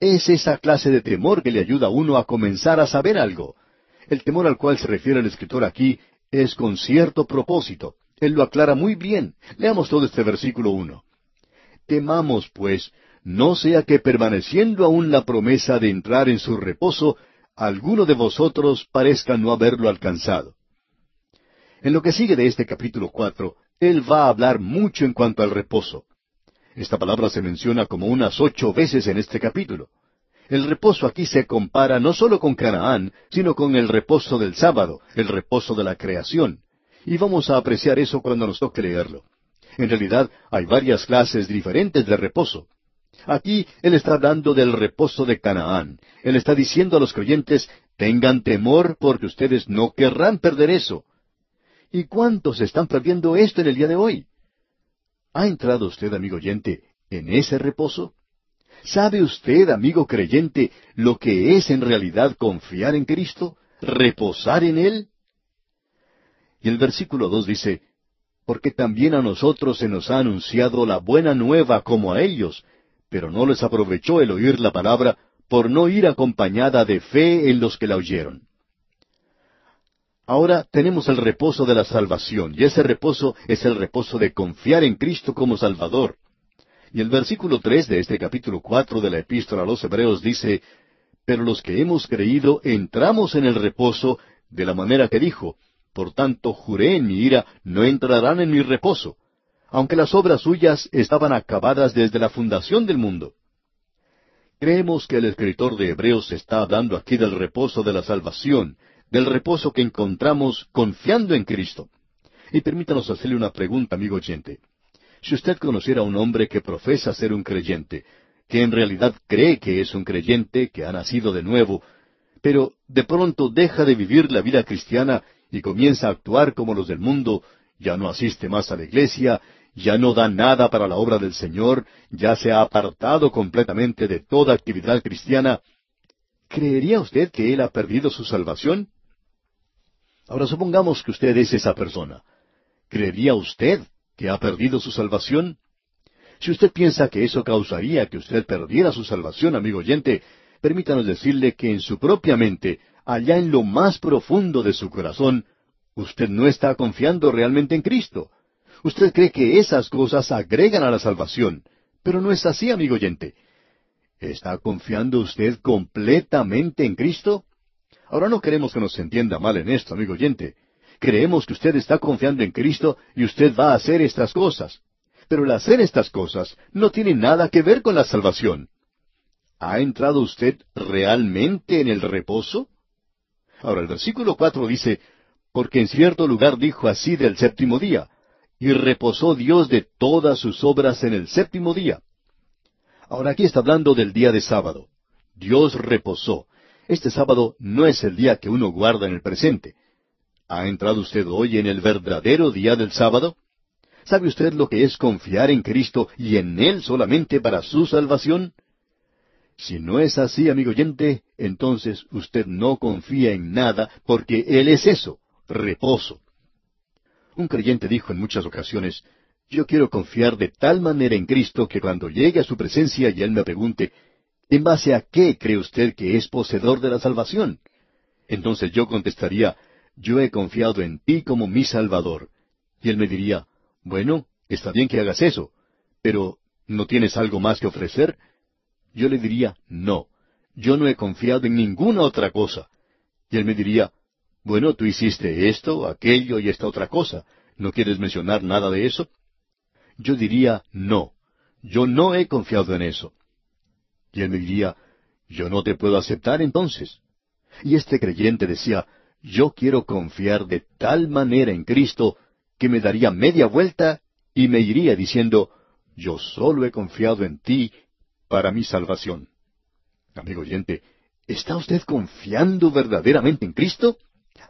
Es esa clase de temor que le ayuda a uno a comenzar a saber algo. El temor al cual se refiere el escritor aquí es con cierto propósito. Él lo aclara muy bien. Leamos todo este versículo uno. Temamos, pues, no sea que permaneciendo aún la promesa de entrar en su reposo, alguno de vosotros parezca no haberlo alcanzado. En lo que sigue de este capítulo cuatro, él va a hablar mucho en cuanto al reposo. Esta palabra se menciona como unas ocho veces en este capítulo. El reposo aquí se compara no solo con Canaán, sino con el reposo del sábado, el reposo de la creación. Y vamos a apreciar eso cuando nos toque leerlo. En realidad hay varias clases diferentes de reposo. Aquí él está hablando del reposo de Canaán. Él está diciendo a los creyentes, tengan temor porque ustedes no querrán perder eso. ¿Y cuántos están perdiendo esto en el día de hoy? ¿Ha entrado usted, amigo oyente, en ese reposo? ¿Sabe usted, amigo creyente, lo que es en realidad confiar en Cristo? ¿Reposar en Él? Y el versículo dos dice, Porque también a nosotros se nos ha anunciado la buena nueva como a ellos, pero no les aprovechó el oír la palabra por no ir acompañada de fe en los que la oyeron. Ahora tenemos el reposo de la salvación, y ese reposo es el reposo de confiar en Cristo como Salvador. Y el versículo tres de este capítulo cuatro de la Epístola a los Hebreos dice Pero los que hemos creído entramos en el reposo de la manera que dijo Por tanto juré en mi ira, no entrarán en mi reposo, aunque las obras suyas estaban acabadas desde la fundación del mundo. Creemos que el escritor de Hebreos está hablando aquí del reposo de la salvación, del reposo que encontramos confiando en Cristo. Y permítanos hacerle una pregunta, amigo oyente. Si usted conociera a un hombre que profesa ser un creyente, que en realidad cree que es un creyente, que ha nacido de nuevo, pero de pronto deja de vivir la vida cristiana y comienza a actuar como los del mundo, ya no asiste más a la iglesia, ya no da nada para la obra del Señor, ya se ha apartado completamente de toda actividad cristiana, ¿creería usted que él ha perdido su salvación? Ahora supongamos que usted es esa persona. ¿Creería usted que ha perdido su salvación? Si usted piensa que eso causaría que usted perdiera su salvación, amigo oyente, permítanos decirle que en su propia mente, allá en lo más profundo de su corazón, usted no está confiando realmente en Cristo. Usted cree que esas cosas agregan a la salvación, pero no es así, amigo oyente. ¿Está confiando usted completamente en Cristo? Ahora no queremos que nos entienda mal en esto, amigo oyente. Creemos que usted está confiando en Cristo y usted va a hacer estas cosas. Pero el hacer estas cosas no tiene nada que ver con la salvación. ¿Ha entrado usted realmente en el reposo? Ahora el versículo cuatro dice, porque en cierto lugar dijo así del séptimo día, y reposó Dios de todas sus obras en el séptimo día. Ahora aquí está hablando del día de sábado. Dios reposó. Este sábado no es el día que uno guarda en el presente. ¿Ha entrado usted hoy en el verdadero día del sábado? ¿Sabe usted lo que es confiar en Cristo y en Él solamente para su salvación? Si no es así, amigo oyente, entonces usted no confía en nada porque Él es eso, reposo. Un creyente dijo en muchas ocasiones, yo quiero confiar de tal manera en Cristo que cuando llegue a su presencia y Él me pregunte, ¿En base a qué cree usted que es poseedor de la salvación? Entonces yo contestaría, yo he confiado en ti como mi Salvador. Y él me diría, bueno, está bien que hagas eso, pero ¿no tienes algo más que ofrecer? Yo le diría, no, yo no he confiado en ninguna otra cosa. Y él me diría, bueno, tú hiciste esto, aquello y esta otra cosa. ¿No quieres mencionar nada de eso? Yo diría, no, yo no he confiado en eso. Y él me diría, yo no te puedo aceptar entonces. Y este creyente decía, yo quiero confiar de tal manera en Cristo que me daría media vuelta y me iría diciendo, yo solo he confiado en ti para mi salvación. Amigo oyente, ¿está usted confiando verdaderamente en Cristo?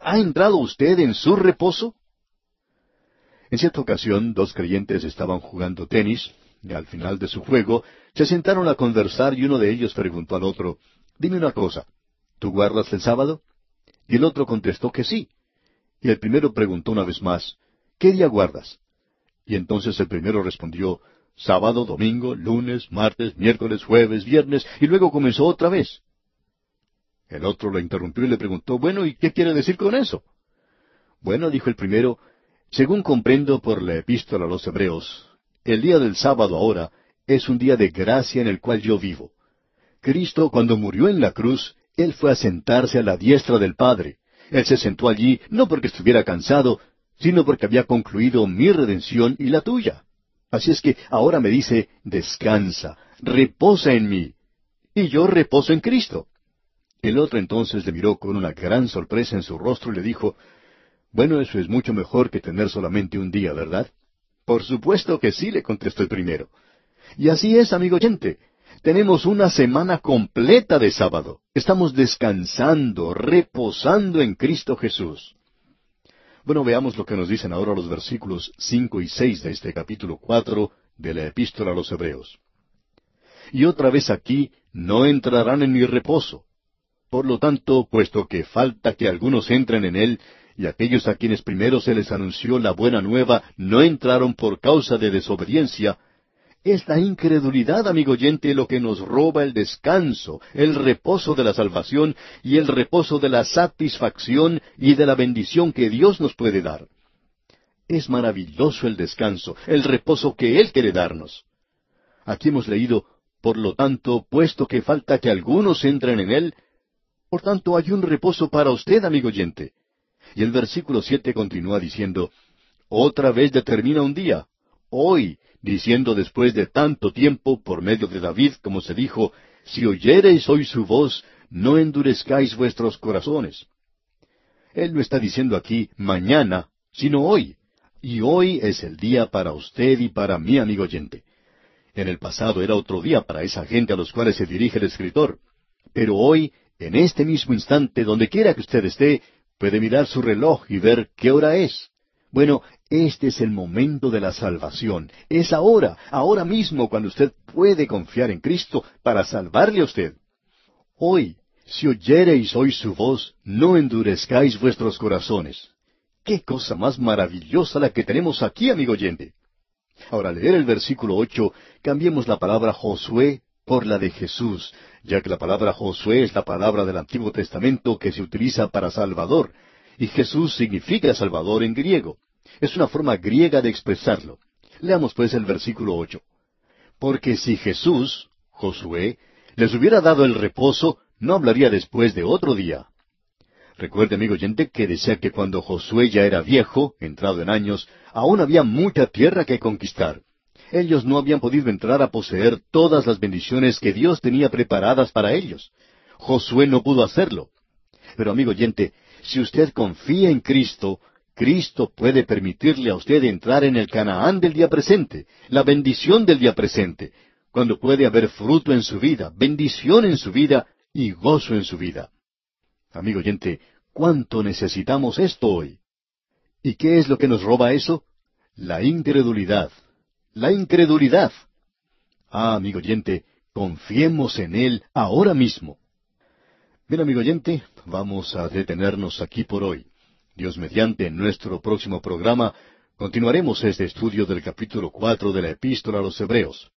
¿Ha entrado usted en su reposo? En cierta ocasión, dos creyentes estaban jugando tenis y al final de su juego, se sentaron a conversar y uno de ellos preguntó al otro, Dime una cosa, ¿tú guardas el sábado? Y el otro contestó que sí. Y el primero preguntó una vez más, ¿qué día guardas? Y entonces el primero respondió, sábado, domingo, lunes, martes, miércoles, jueves, viernes, y luego comenzó otra vez. El otro lo interrumpió y le preguntó, bueno, ¿y qué quiere decir con eso? Bueno, dijo el primero, según comprendo por la epístola a los hebreos, el día del sábado ahora es un día de gracia en el cual yo vivo. Cristo, cuando murió en la cruz, Él fue a sentarse a la diestra del Padre. Él se sentó allí no porque estuviera cansado, sino porque había concluido mi redención y la tuya. Así es que ahora me dice, descansa, reposa en mí. Y yo reposo en Cristo. El otro entonces le miró con una gran sorpresa en su rostro y le dijo, Bueno, eso es mucho mejor que tener solamente un día, ¿verdad? Por supuesto que sí, le contestó el primero. Y así es, amigo oyente. Tenemos una semana completa de sábado. Estamos descansando, reposando en Cristo Jesús. Bueno, veamos lo que nos dicen ahora los versículos cinco y seis de este capítulo cuatro de la Epístola a los Hebreos. Y otra vez aquí no entrarán en mi reposo. Por lo tanto, puesto que falta que algunos entren en él, y aquellos a quienes primero se les anunció la buena nueva no entraron por causa de desobediencia, es la incredulidad, amigo oyente, lo que nos roba el descanso, el reposo de la salvación y el reposo de la satisfacción y de la bendición que Dios nos puede dar. Es maravilloso el descanso, el reposo que Él quiere darnos. Aquí hemos leído, por lo tanto, puesto que falta que algunos entren en Él, por tanto hay un reposo para usted, amigo oyente. Y el versículo siete continúa diciendo, Otra vez determina un día, hoy, diciendo después de tanto tiempo, por medio de David, como se dijo, Si oyereis hoy su voz, no endurezcáis vuestros corazones. Él no está diciendo aquí mañana, sino hoy. Y hoy es el día para usted y para mi amigo oyente. En el pasado era otro día para esa gente a los cuales se dirige el escritor. Pero hoy, en este mismo instante, donde quiera que usted esté, Puede mirar su reloj y ver qué hora es. Bueno, este es el momento de la salvación. Es ahora, ahora mismo, cuando usted puede confiar en Cristo para salvarle a usted. Hoy, si oyereis hoy su voz, no endurezcáis vuestros corazones. Qué cosa más maravillosa la que tenemos aquí, amigo oyente. Ahora, al leer el versículo ocho, cambiemos la palabra Josué por la de Jesús, ya que la palabra Josué es la palabra del Antiguo Testamento que se utiliza para Salvador, y Jesús significa Salvador en griego. Es una forma griega de expresarlo. Leamos pues el versículo ocho. Porque si Jesús, Josué, les hubiera dado el reposo, no hablaría después de otro día. Recuerde, amigo oyente, que decía que cuando Josué ya era viejo, entrado en años, aún había mucha tierra que conquistar. Ellos no habían podido entrar a poseer todas las bendiciones que Dios tenía preparadas para ellos. Josué no pudo hacerlo. Pero amigo oyente, si usted confía en Cristo, Cristo puede permitirle a usted entrar en el Canaán del día presente, la bendición del día presente, cuando puede haber fruto en su vida, bendición en su vida y gozo en su vida. Amigo oyente, ¿cuánto necesitamos esto hoy? ¿Y qué es lo que nos roba eso? La incredulidad, la incredulidad. Ah, amigo oyente, confiemos en Él ahora mismo. Bien, amigo oyente, vamos a detenernos aquí por hoy. Dios mediante, nuestro próximo programa continuaremos este estudio del capítulo cuatro de la Epístola a los Hebreos.